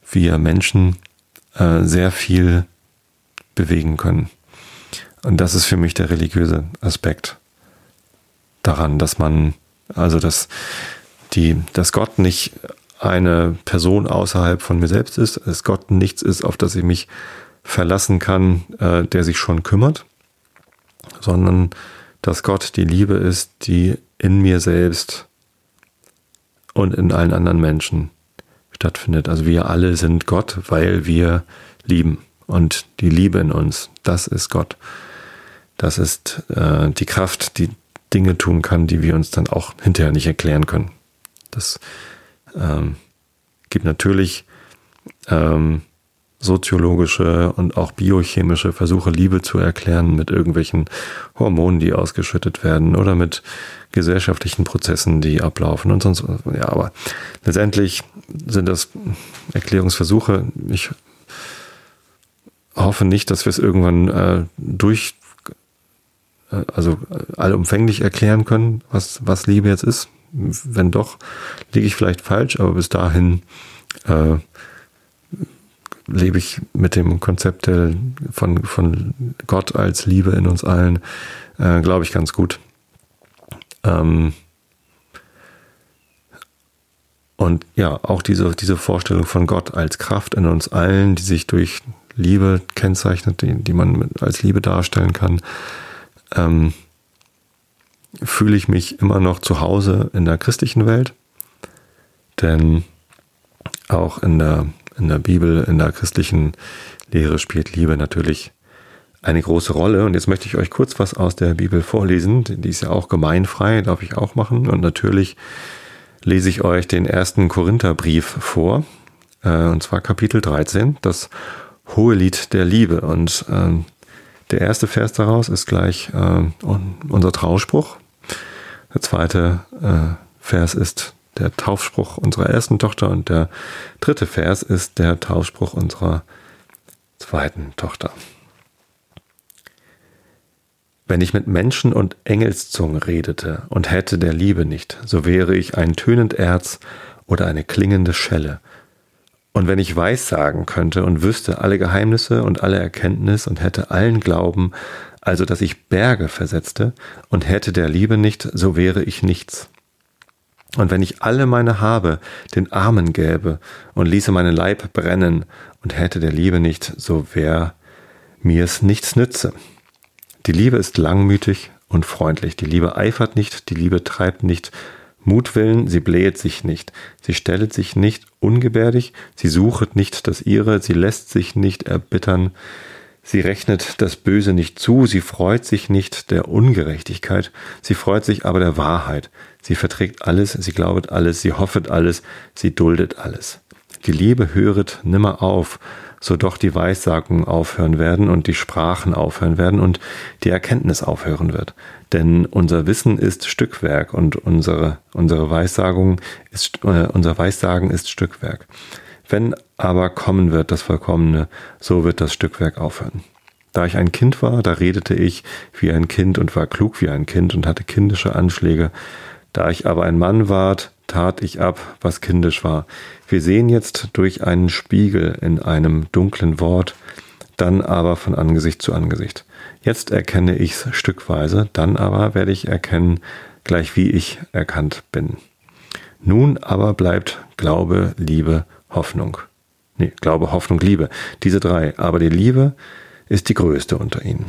wir Menschen äh, sehr viel bewegen können. Und das ist für mich der religiöse Aspekt daran, dass man, also dass die, dass Gott nicht eine Person außerhalb von mir selbst ist, dass Gott nichts ist, auf das ich mich verlassen kann, äh, der sich schon kümmert, sondern dass Gott die Liebe ist, die in mir selbst und in allen anderen Menschen stattfindet. Also wir alle sind Gott, weil wir lieben. Und die Liebe in uns, das ist Gott. Das ist äh, die Kraft, die Dinge tun kann, die wir uns dann auch hinterher nicht erklären können. Das ähm, gibt natürlich ähm, soziologische und auch biochemische Versuche, Liebe zu erklären mit irgendwelchen Hormonen, die ausgeschüttet werden oder mit gesellschaftlichen Prozessen, die ablaufen und sonst. Ja, aber letztendlich sind das Erklärungsversuche. Ich hoffe nicht, dass wir es irgendwann äh, durch, äh, also allumfänglich erklären können, was, was Liebe jetzt ist. Wenn doch, liege ich vielleicht falsch, aber bis dahin äh, lebe ich mit dem Konzept von, von Gott als Liebe in uns allen, äh, glaube ich, ganz gut. Ähm und ja, auch diese, diese Vorstellung von Gott als Kraft in uns allen, die sich durch Liebe kennzeichnet, die, die man als Liebe darstellen kann, ähm, fühle ich mich immer noch zu Hause in der christlichen Welt. Denn auch in der in der Bibel, in der christlichen Lehre spielt Liebe natürlich eine große Rolle. Und jetzt möchte ich euch kurz was aus der Bibel vorlesen. Die ist ja auch gemeinfrei, darf ich auch machen. Und natürlich lese ich euch den ersten Korintherbrief vor. Äh, und zwar Kapitel 13, das hohe Lied der Liebe. Und ähm, der erste Vers daraus ist gleich äh, unser Trauspruch. Der zweite äh, Vers ist der Taufspruch unserer ersten Tochter und der dritte Vers ist der Taufspruch unserer zweiten Tochter. Wenn ich mit Menschen und Engelszungen redete und hätte der Liebe nicht, so wäre ich ein tönend Erz oder eine klingende Schelle. Und wenn ich Weissagen könnte und wüsste alle Geheimnisse und alle Erkenntnis und hätte allen Glauben, also dass ich Berge versetzte und hätte der Liebe nicht, so wäre ich nichts. Und wenn ich alle meine Habe den Armen gäbe und ließe meinen Leib brennen und hätte der Liebe nicht, so wär es nichts nütze. Die Liebe ist langmütig und freundlich. Die Liebe eifert nicht, die Liebe treibt nicht Mutwillen, sie blähet sich nicht, sie stellet sich nicht ungebärdig, sie suchet nicht das ihre, sie lässt sich nicht erbittern, Sie rechnet das Böse nicht zu, sie freut sich nicht der Ungerechtigkeit, sie freut sich aber der Wahrheit. Sie verträgt alles, sie glaubet alles, sie hoffet alles, sie duldet alles. Die Liebe höret nimmer auf, so doch die Weissagen aufhören werden und die Sprachen aufhören werden und die Erkenntnis aufhören wird. Denn unser Wissen ist Stückwerk und unsere, unsere Weissagung ist, äh, unser Weissagen ist Stückwerk. Wenn aber kommen wird das Vollkommene, so wird das Stückwerk aufhören. Da ich ein Kind war, da redete ich wie ein Kind und war klug wie ein Kind und hatte kindische Anschläge. Da ich aber ein Mann ward, tat ich ab, was kindisch war. Wir sehen jetzt durch einen Spiegel in einem dunklen Wort, dann aber von Angesicht zu Angesicht. Jetzt erkenne ich's stückweise, dann aber werde ich erkennen, gleich wie ich erkannt bin. Nun aber bleibt Glaube, Liebe, Hoffnung. Nee, Glaube, Hoffnung, Liebe. Diese drei. Aber die Liebe ist die größte unter ihnen.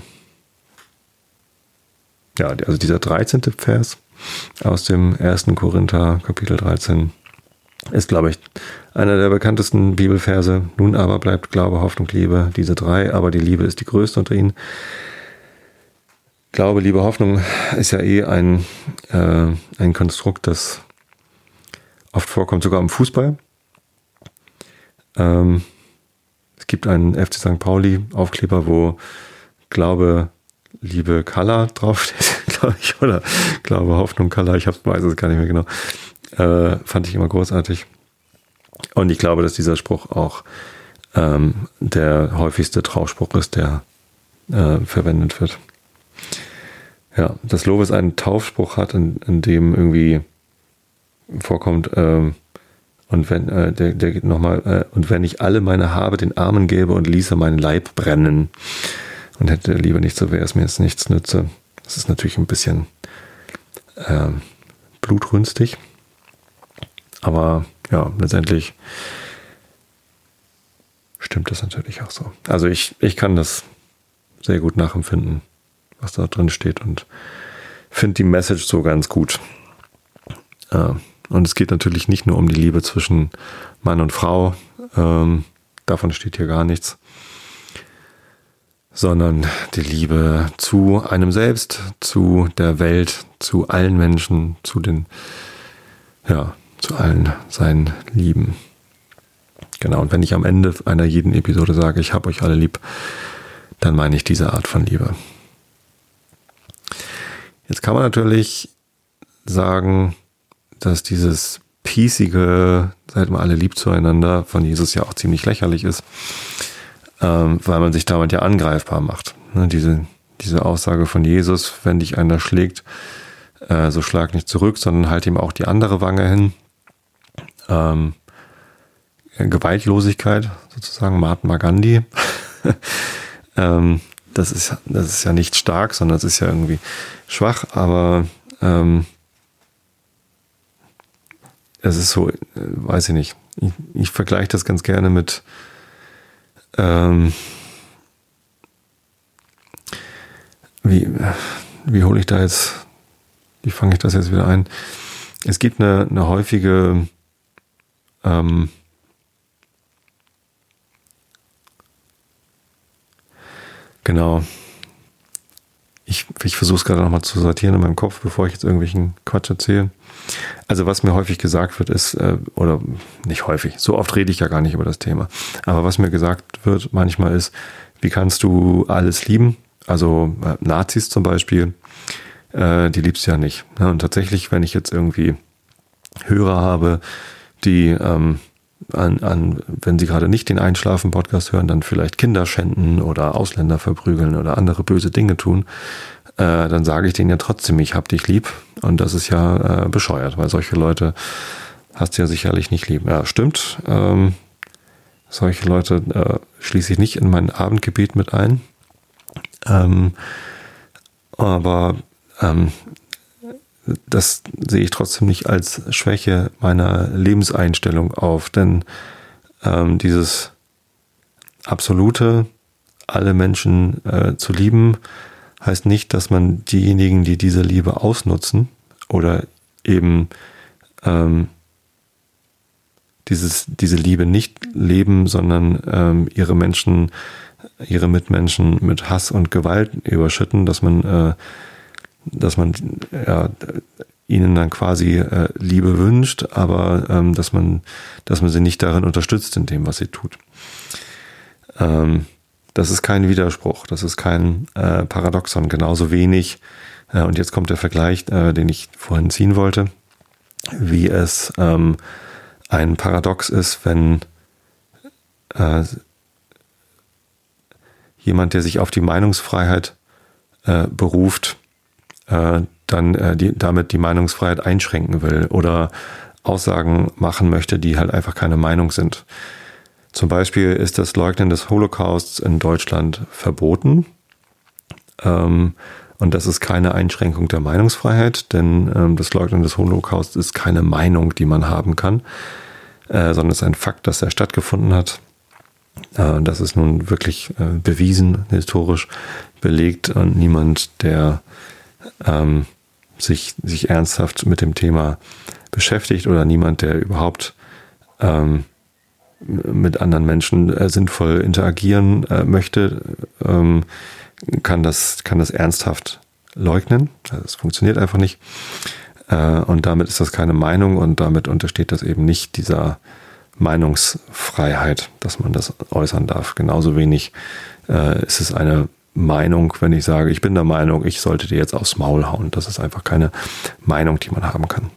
Ja, also dieser 13. Vers aus dem 1. Korinther Kapitel 13 ist, glaube ich, einer der bekanntesten Bibelverse. Nun aber bleibt Glaube, Hoffnung, Liebe, diese drei, aber die Liebe ist die größte unter ihnen. Glaube, Liebe, Hoffnung ist ja eh ein, äh, ein Konstrukt, das oft vorkommt, sogar im Fußball. Ähm, es gibt einen FC St. Pauli Aufkleber, wo Glaube, Liebe, Color draufsteht, glaube ich, oder Glaube, Hoffnung, Color, ich weiß es gar nicht mehr genau. Äh, fand ich immer großartig. Und ich glaube, dass dieser Spruch auch ähm, der häufigste Trauspruch ist, der äh, verwendet wird. Ja, dass Lovis einen Taufspruch hat, in, in dem irgendwie vorkommt, ähm, und wenn, äh, der, der geht nochmal, äh, und wenn ich alle meine Habe den Armen gäbe und ließe meinen Leib brennen und hätte lieber nicht so, wäre es mir jetzt nichts nütze. Das ist natürlich ein bisschen äh, blutrünstig. Aber ja, letztendlich stimmt das natürlich auch so. Also ich, ich kann das sehr gut nachempfinden, was da drin steht und finde die Message so ganz gut. Äh, Und es geht natürlich nicht nur um die Liebe zwischen Mann und Frau, ähm, davon steht hier gar nichts, sondern die Liebe zu einem selbst, zu der Welt, zu allen Menschen, zu den, ja, zu allen seinen Lieben. Genau, und wenn ich am Ende einer jeden Episode sage, ich habe euch alle lieb, dann meine ich diese Art von Liebe. Jetzt kann man natürlich sagen, dass dieses piesige, seid mal alle lieb zueinander, von Jesus ja auch ziemlich lächerlich ist, ähm, weil man sich damit ja angreifbar macht. Ne, diese, diese Aussage von Jesus, wenn dich einer schlägt, äh, so schlag nicht zurück, sondern halt ihm auch die andere Wange hin. Ähm, Gewaltlosigkeit sozusagen, Mahatma Gandhi. ähm, das ist, das ist ja nicht stark, sondern es ist ja irgendwie schwach, aber ähm, es ist so, äh, weiß ich nicht. Ich, ich vergleiche das ganz gerne mit ähm, wie, wie hole ich da jetzt, wie fange ich das jetzt wieder ein? Es gibt eine, eine häufige ähm, genau. Ich, ich versuche es gerade nochmal zu sortieren in meinem Kopf, bevor ich jetzt irgendwelchen Quatsch erzähle. Also was mir häufig gesagt wird, ist, äh, oder nicht häufig, so oft rede ich ja gar nicht über das Thema, aber was mir gesagt wird manchmal ist, wie kannst du alles lieben? Also äh, Nazis zum Beispiel, äh, die liebst du ja nicht. Ja, und tatsächlich, wenn ich jetzt irgendwie Hörer habe, die ähm, an, an, wenn sie gerade nicht den Einschlafen-Podcast hören, dann vielleicht Kinder schänden oder Ausländer verprügeln oder andere böse Dinge tun, äh, dann sage ich denen ja trotzdem, ich hab dich lieb. Und das ist ja äh, bescheuert, weil solche Leute hast du ja sicherlich nicht lieb. Ja, stimmt. Ähm, solche Leute äh, schließe ich nicht in mein Abendgebet mit ein. Ähm, aber ähm, das sehe ich trotzdem nicht als Schwäche meiner Lebenseinstellung auf, denn ähm, dieses absolute, alle Menschen äh, zu lieben, heißt nicht, dass man diejenigen, die diese Liebe ausnutzen oder eben ähm, dieses, diese Liebe nicht leben, sondern ähm, ihre Menschen, ihre Mitmenschen mit Hass und Gewalt überschütten, dass man, äh, dass man ja, ihnen dann quasi äh, Liebe wünscht, aber ähm, dass man, dass man sie nicht darin unterstützt in dem, was sie tut. Ähm, das ist kein Widerspruch, das ist kein äh, Paradoxon, genauso wenig. Äh, und jetzt kommt der Vergleich, äh, den ich vorhin ziehen wollte, wie es ähm, ein Paradox ist, wenn äh, jemand, der sich auf die Meinungsfreiheit äh, beruft, äh, dann die, damit die Meinungsfreiheit einschränken will oder Aussagen machen möchte, die halt einfach keine Meinung sind. Zum Beispiel ist das Leugnen des Holocausts in Deutschland verboten. Ähm, und das ist keine Einschränkung der Meinungsfreiheit, denn ähm, das Leugnen des Holocausts ist keine Meinung, die man haben kann, äh, sondern es ist ein Fakt, dass er stattgefunden hat. Äh, das ist nun wirklich äh, bewiesen, historisch belegt und niemand, der ähm, sich, sich ernsthaft mit dem Thema beschäftigt oder niemand, der überhaupt ähm, mit anderen Menschen äh, sinnvoll interagieren äh, möchte, ähm, kann das, kann das ernsthaft leugnen. Also es funktioniert einfach nicht. Äh, und damit ist das keine Meinung und damit untersteht das eben nicht dieser Meinungsfreiheit, dass man das äußern darf. Genauso wenig äh, ist es eine Meinung, wenn ich sage, ich bin der Meinung, ich sollte dir jetzt aufs Maul hauen. Das ist einfach keine Meinung, die man haben kann.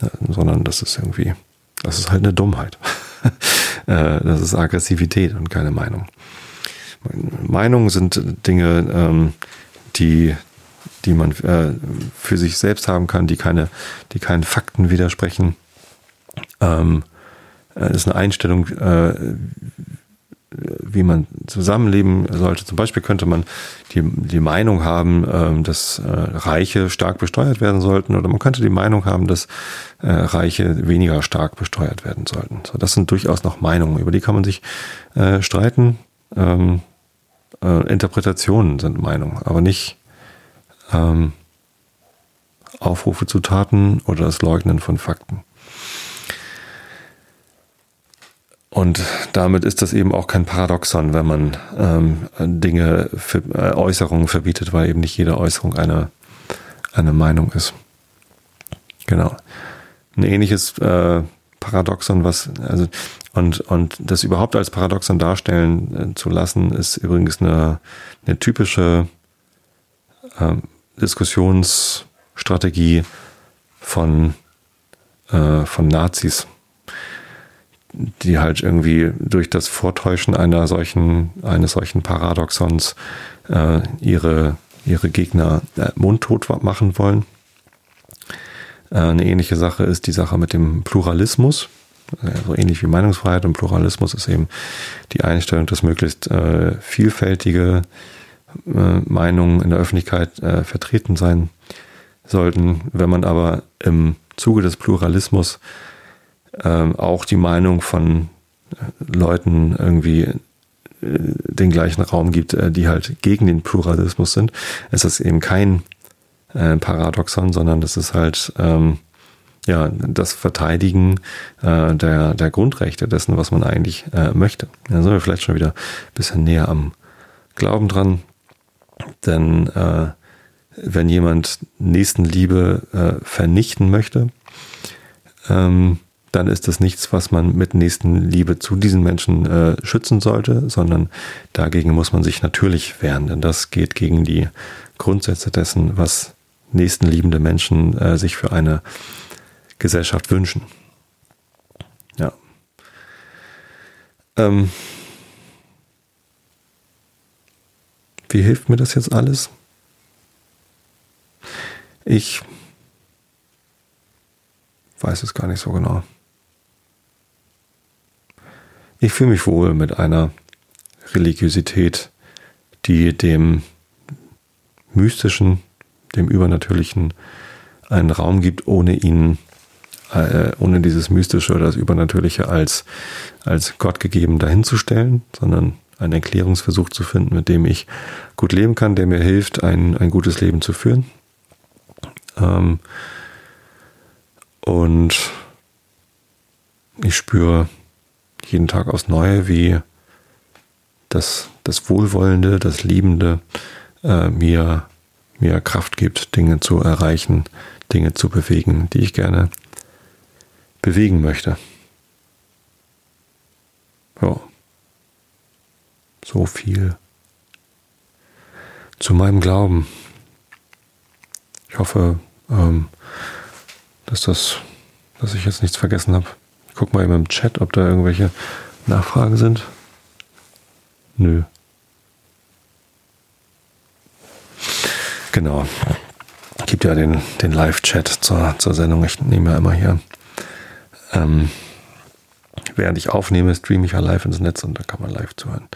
Äh, sondern das ist irgendwie, das ist halt eine Dummheit. Äh, das ist Aggressivität und keine Meinung. Meinungen sind Dinge, ähm, die, die man äh, für sich selbst haben kann, die keine, die keinen Fakten widersprechen. Ähm, das ist eine Einstellung, wie man zusammenleben sollte. Zum Beispiel könnte man die, die Meinung haben, ähm, dass äh, Reiche stark besteuert werden sollten, oder man könnte die Meinung haben, dass äh, Reiche weniger stark besteuert werden sollten. So, das sind durchaus noch Meinungen, über die kann man sich äh, streiten. Ähm, äh, Interpretationen sind Meinungen, aber nicht ähm, Aufrufe zu Taten oder das Leugnen von Fakten. Und damit ist das eben auch kein Paradoxon, wenn man ähm, Dinge, für, äh, Äußerungen verbietet, weil eben nicht jede Äußerung eine, eine Meinung ist. Genau. Ein ähnliches äh, Paradoxon, was, also, und, und das überhaupt als Paradoxon darstellen äh, zu lassen, ist übrigens eine, eine typische äh, Diskussionsstrategie von, äh, von Nazis die halt irgendwie durch das Vortäuschen einer solchen, eines solchen Paradoxons äh, ihre, ihre Gegner äh, mundtot machen wollen. Äh, eine ähnliche Sache ist die Sache mit dem Pluralismus. So also ähnlich wie Meinungsfreiheit und Pluralismus ist eben die Einstellung, dass möglichst äh, vielfältige äh, Meinungen in der Öffentlichkeit äh, vertreten sein sollten. Wenn man aber im Zuge des Pluralismus ähm, auch die Meinung von äh, Leuten irgendwie äh, den gleichen Raum gibt, äh, die halt gegen den Pluralismus sind. Ist eben kein Paradoxon, sondern das ist halt ähm, ja das Verteidigen der, der Grundrechte dessen, was man eigentlich möchte. Da sind wir vielleicht schon wieder ein bisschen näher am Glauben dran. Denn wenn jemand Nächstenliebe vernichten möchte, ähm, dann ist das nichts, was man mit Nächstenliebe zu diesen Menschen äh, schützen sollte, sondern dagegen muss man sich natürlich wehren, denn das geht gegen die Grundsätze dessen, was nächstenliebende Menschen äh, sich für eine Gesellschaft wünschen. Ja. Ähm, wie hilft mir das jetzt alles? Ich weiß es gar nicht so genau. Ich fühle mich wohl mit einer Religiosität, die dem Mystischen, dem Übernatürlichen einen Raum gibt, ohne ihn, äh, ohne dieses Mystische oder das Übernatürliche als, als Gott gegeben dahinzustellen, sondern einen Erklärungsversuch zu finden, mit dem ich gut leben kann, der mir hilft, ein, ein gutes Leben zu führen. Ähm, und ich spüre jeden Tag aufs Neue, wie das, das Wohlwollende, das Liebende äh, mir, mir Kraft gibt, Dinge zu erreichen, Dinge zu bewegen, die ich gerne bewegen möchte. Ja. So viel zu meinem Glauben. Ich hoffe, ähm, dass das, dass ich jetzt nichts vergessen habe. Ich guck mal eben im Chat, ob da irgendwelche Nachfragen sind. Nö. Genau. Gibt ja den, den Live-Chat zur, zur Sendung. Ich nehme ja immer hier. Ähm, während ich aufnehme, streame ich ja live ins Netz und da kann man live zuhören.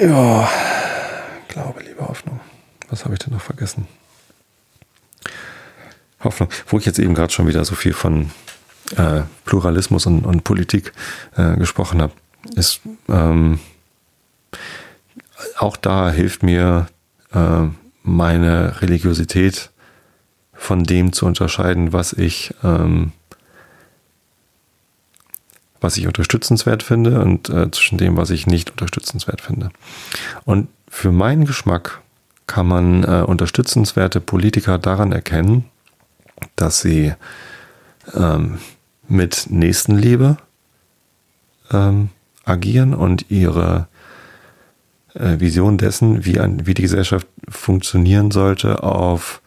Ja, Glaube, liebe Hoffnung. Was habe ich denn noch vergessen? Hoffnung, wo ich jetzt eben gerade schon wieder so viel von äh, Pluralismus und, und Politik äh, gesprochen habe, ist ähm, auch da hilft mir äh, meine Religiosität von dem zu unterscheiden, was ich ähm, was ich unterstützenswert finde und äh, zwischen dem, was ich nicht unterstützenswert finde. Und für meinen Geschmack kann man äh, unterstützenswerte Politiker daran erkennen, dass sie ähm, mit Nächstenliebe ähm, agieren und ihre äh, Vision dessen, wie, ein, wie die Gesellschaft funktionieren sollte, auf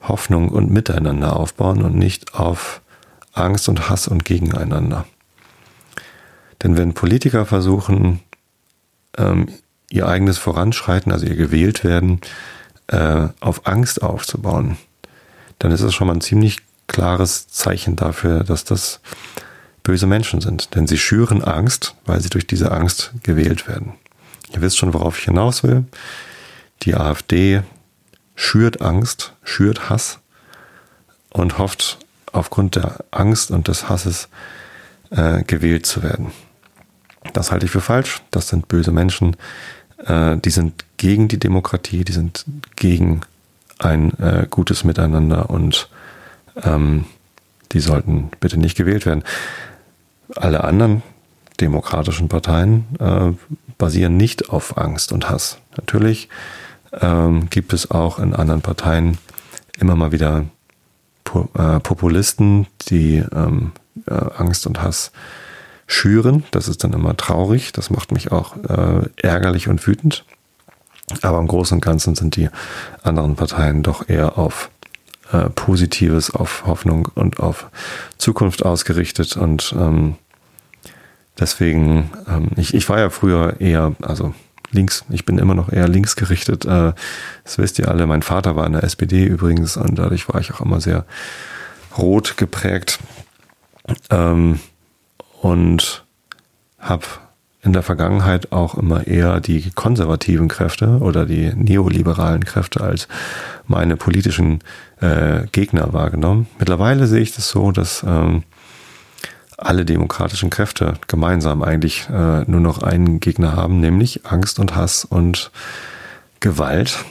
Hoffnung und Miteinander aufbauen und nicht auf Angst und Hass und Gegeneinander. Denn wenn Politiker versuchen, ähm, ihr eigenes Voranschreiten, also ihr gewählt werden, äh, auf Angst aufzubauen, dann ist es schon mal ein ziemlich klares Zeichen dafür, dass das böse Menschen sind. Denn sie schüren Angst, weil sie durch diese Angst gewählt werden. Ihr wisst schon, worauf ich hinaus will. Die AfD schürt Angst, schürt Hass und hofft aufgrund der Angst und des Hasses äh, gewählt zu werden. Das halte ich für falsch. Das sind böse Menschen. Äh, die sind gegen die Demokratie, die sind gegen ein äh, gutes Miteinander und ähm, die sollten bitte nicht gewählt werden. Alle anderen demokratischen Parteien äh, basieren nicht auf Angst und Hass. Natürlich ähm, gibt es auch in anderen Parteien immer mal wieder po äh, Populisten, die ähm, äh, Angst und Hass schüren. Das ist dann immer traurig. Das macht mich auch äh, ärgerlich und wütend. Aber im Großen und Ganzen sind die anderen Parteien doch eher auf äh, Positives, auf Hoffnung und auf Zukunft ausgerichtet. Und ähm, deswegen, ähm, ich, ich war ja früher eher, also links, ich bin immer noch eher links gerichtet. Äh, das wisst ihr alle. Mein Vater war in der SPD übrigens und dadurch war ich auch immer sehr rot geprägt. Ähm, und habe in der Vergangenheit auch immer eher die konservativen Kräfte oder die neoliberalen Kräfte als meine politischen äh, Gegner wahrgenommen. Mittlerweile sehe ich das so, dass ähm, alle demokratischen Kräfte gemeinsam eigentlich äh, nur noch einen Gegner haben, nämlich Angst und Hass und Gewalt.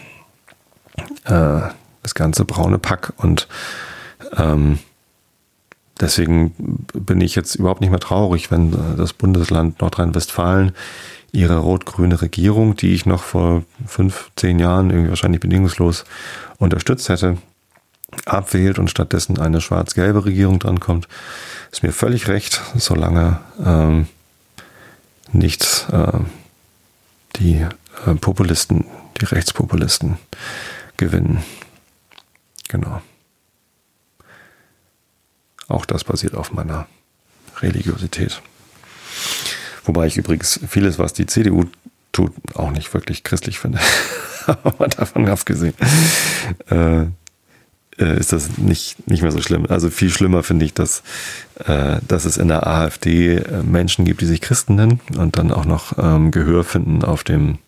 Äh, das ganze braune Pack und ähm, Deswegen bin ich jetzt überhaupt nicht mehr traurig, wenn äh, das Bundesland Nordrhein-Westfalen ihre rot-grüne Regierung, die ich noch vor fünf, zehn Jahren irgendwie wahrscheinlich bedingungslos unterstützt hätte, abwählt und stattdessen eine schwarz-gelbe Regierung drankommt, ist mir völlig recht, solange ähm, nicht äh, die äh, Populisten, die Rechtspopulisten gewinnen. Genau. Auch das basiert auf meiner Religiosität. Wobei ich übrigens vieles, was die CDU tut, auch nicht wirklich christlich finde. Aber davon abgesehen äh, äh, ist das nicht, nicht mehr so schlimm. Also viel schlimmer finde ich, dass, äh, dass es in der AfD äh, Menschen gibt, die sich Christen nennen und dann auch noch ähm, Gehör finden auf dem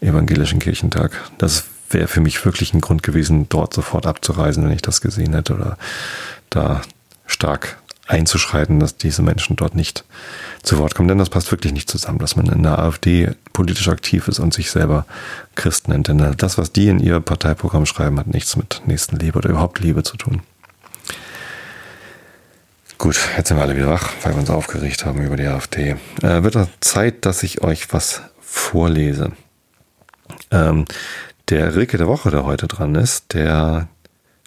evangelischen Kirchentag. Das wäre für mich wirklich ein Grund gewesen, dort sofort abzureisen, wenn ich das gesehen hätte oder da stark einzuschreiten, dass diese Menschen dort nicht zu Wort kommen. Denn das passt wirklich nicht zusammen, dass man in der AfD politisch aktiv ist und sich selber Christ nennt. Denn das, was die in ihr Parteiprogramm schreiben, hat nichts mit Nächstenliebe oder überhaupt Liebe zu tun. Gut, jetzt sind wir alle wieder wach, weil wir uns aufgeregt haben über die AfD. Äh, wird Zeit, dass ich euch was vorlese. Ähm, der Rilke der Woche, der heute dran ist, der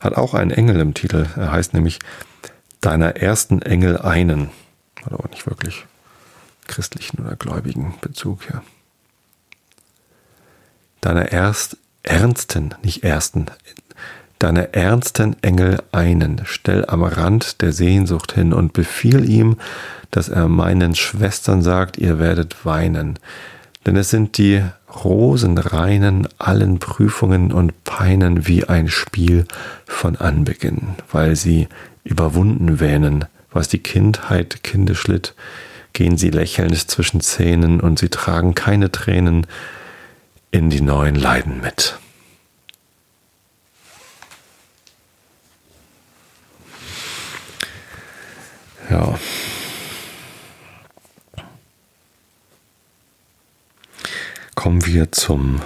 hat auch einen Engel im Titel. Er heißt nämlich deiner ersten Engel einen. Hat aber nicht wirklich christlichen oder gläubigen Bezug hier. Deiner erst ernsten, nicht ersten, deiner ernsten Engel einen, stell am Rand der Sehnsucht hin und befiehl ihm, dass er meinen Schwestern sagt, ihr werdet weinen. Denn es sind die Rosenreinen allen Prüfungen und Peinen wie ein Spiel von Anbeginn, weil sie überwunden wähnen, was die Kindheit kindisch litt, gehen sie lächelnd zwischen Zähnen und sie tragen keine Tränen in die neuen Leiden mit. Ja. Kommen wir zum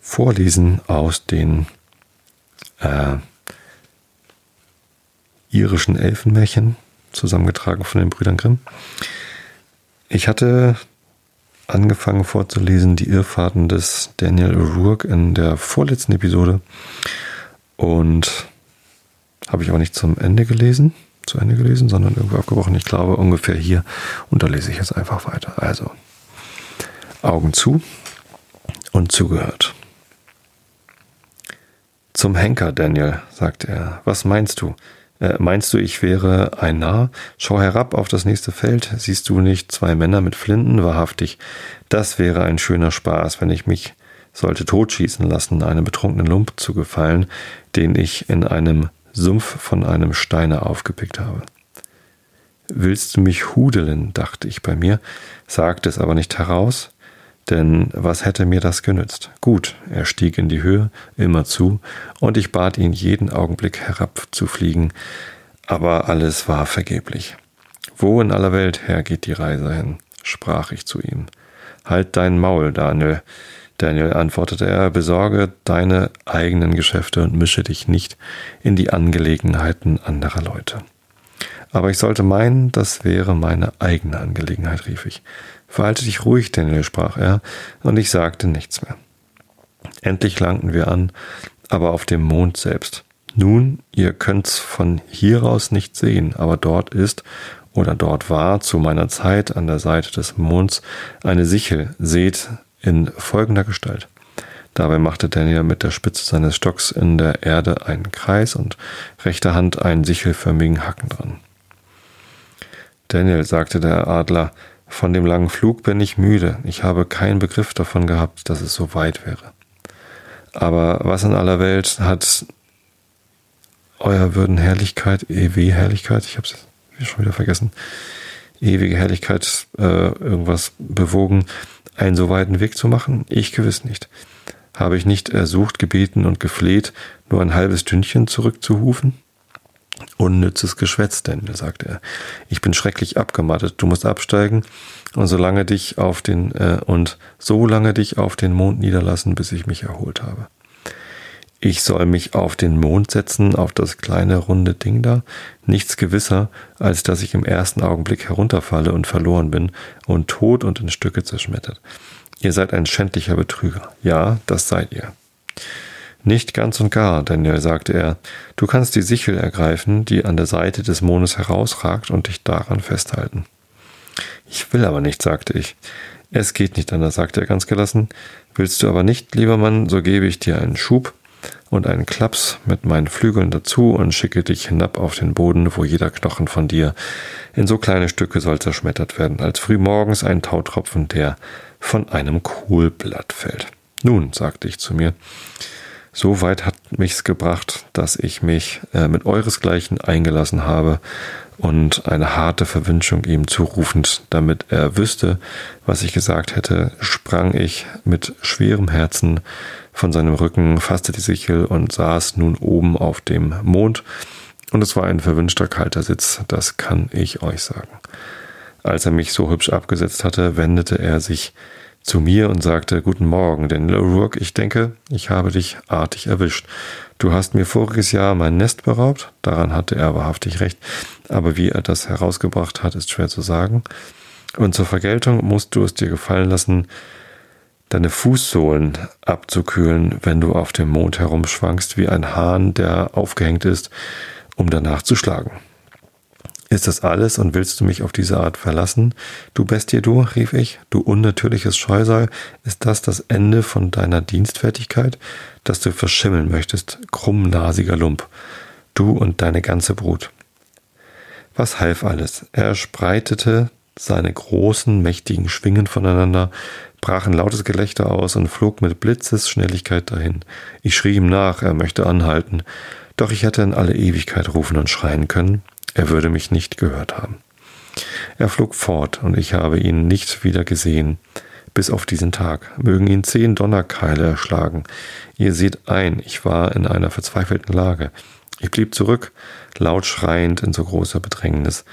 Vorlesen aus den äh, irischen Elfenmärchen, zusammengetragen von den Brüdern Grimm. Ich hatte angefangen vorzulesen die Irrfahrten des Daniel O'Rourke in der vorletzten Episode und habe ich aber nicht zum Ende gelesen, zu Ende gelesen, sondern irgendwo abgebrochen. Ich glaube ungefähr hier und da lese ich jetzt einfach weiter. Also Augen zu und zugehört. Zum Henker, Daniel, sagte er. Was meinst du? Äh, meinst du, ich wäre ein Narr? Schau herab auf das nächste Feld. Siehst du nicht zwei Männer mit Flinten? Wahrhaftig. Das wäre ein schöner Spaß, wenn ich mich sollte totschießen lassen, einem betrunkenen Lump zu gefallen, den ich in einem Sumpf von einem Steine aufgepickt habe. Willst du mich hudeln, dachte ich bei mir, sagte es aber nicht heraus, denn was hätte mir das genützt? Gut, er stieg in die Höhe, immer zu, und ich bat ihn jeden Augenblick herabzufliegen, aber alles war vergeblich. Wo in aller Welt her geht die Reise hin? sprach ich zu ihm. Halt dein Maul, Daniel. Daniel antwortete er, besorge deine eigenen Geschäfte und mische dich nicht in die Angelegenheiten anderer Leute. Aber ich sollte meinen, das wäre meine eigene Angelegenheit, rief ich. Verhalte dich ruhig, Daniel, sprach er, und ich sagte nichts mehr. Endlich langten wir an, aber auf dem Mond selbst. Nun, ihr könnt's von hier aus nicht sehen, aber dort ist oder dort war zu meiner Zeit an der Seite des Monds eine Sichel, seht, in folgender Gestalt. Dabei machte Daniel mit der Spitze seines Stocks in der Erde einen Kreis und rechter Hand einen sichelförmigen Haken dran. Daniel, sagte der Adler, von dem langen Flug bin ich müde. Ich habe keinen Begriff davon gehabt, dass es so weit wäre. Aber was in aller Welt hat euer Würden Herrlichkeit, EW Herrlichkeit, ich habe es schon wieder vergessen, ewige Herrlichkeit äh, irgendwas bewogen, einen so weiten Weg zu machen? Ich gewiss nicht. Habe ich nicht ersucht, gebeten und gefleht, nur ein halbes Stündchen zurückzuhufen? Unnützes Geschwätz, denn, sagte er. Ich bin schrecklich abgemattet. Du musst absteigen und solange dich auf den äh, und so lange dich auf den Mond niederlassen, bis ich mich erholt habe. Ich soll mich auf den Mond setzen, auf das kleine runde Ding da. Nichts gewisser, als dass ich im ersten Augenblick herunterfalle und verloren bin und tot und in Stücke zerschmettert. Ihr seid ein schändlicher Betrüger. Ja, das seid ihr. Nicht ganz und gar, Daniel, sagte er. Du kannst die Sichel ergreifen, die an der Seite des Mondes herausragt, und dich daran festhalten. Ich will aber nicht, sagte ich. Es geht nicht anders, sagte er ganz gelassen. Willst du aber nicht, lieber Mann, so gebe ich dir einen Schub und einen Klaps mit meinen Flügeln dazu und schicke dich hinab auf den Boden, wo jeder Knochen von dir in so kleine Stücke soll zerschmettert werden, als frühmorgens ein Tautropfen, der von einem Kohlblatt fällt. Nun, sagte ich zu mir, so weit hat mich's gebracht, dass ich mich äh, mit euresgleichen eingelassen habe und eine harte Verwünschung ihm zurufend, damit er wüsste, was ich gesagt hätte, sprang ich mit schwerem Herzen von seinem Rücken, fasste die Sichel und saß nun oben auf dem Mond. Und es war ein verwünschter kalter Sitz, das kann ich euch sagen. Als er mich so hübsch abgesetzt hatte, wendete er sich zu mir und sagte, Guten Morgen, denn O'Rourke, ich denke, ich habe dich artig erwischt. Du hast mir voriges Jahr mein Nest beraubt, daran hatte er wahrhaftig recht, aber wie er das herausgebracht hat, ist schwer zu sagen. Und zur Vergeltung musst du es dir gefallen lassen, deine Fußsohlen abzukühlen, wenn du auf dem Mond herumschwankst wie ein Hahn, der aufgehängt ist, um danach zu schlagen. Ist das alles und willst du mich auf diese Art verlassen? Du Bestie, du, rief ich, du unnatürliches Scheusal, ist das das Ende von deiner Dienstfertigkeit, dass du verschimmeln möchtest, krummnasiger Lump, du und deine ganze Brut. Was half alles? Er spreitete seine großen, mächtigen Schwingen voneinander, brach ein lautes Gelächter aus und flog mit Blitzesschnelligkeit dahin. Ich schrie ihm nach, er möchte anhalten, doch ich hätte in alle Ewigkeit rufen und schreien können, er würde mich nicht gehört haben. Er flog fort, und ich habe ihn nicht wieder gesehen, bis auf diesen Tag. Mögen ihn zehn Donnerkeile erschlagen. Ihr seht ein, ich war in einer verzweifelten Lage. Ich blieb zurück, laut schreiend in so großer Bedrängnis,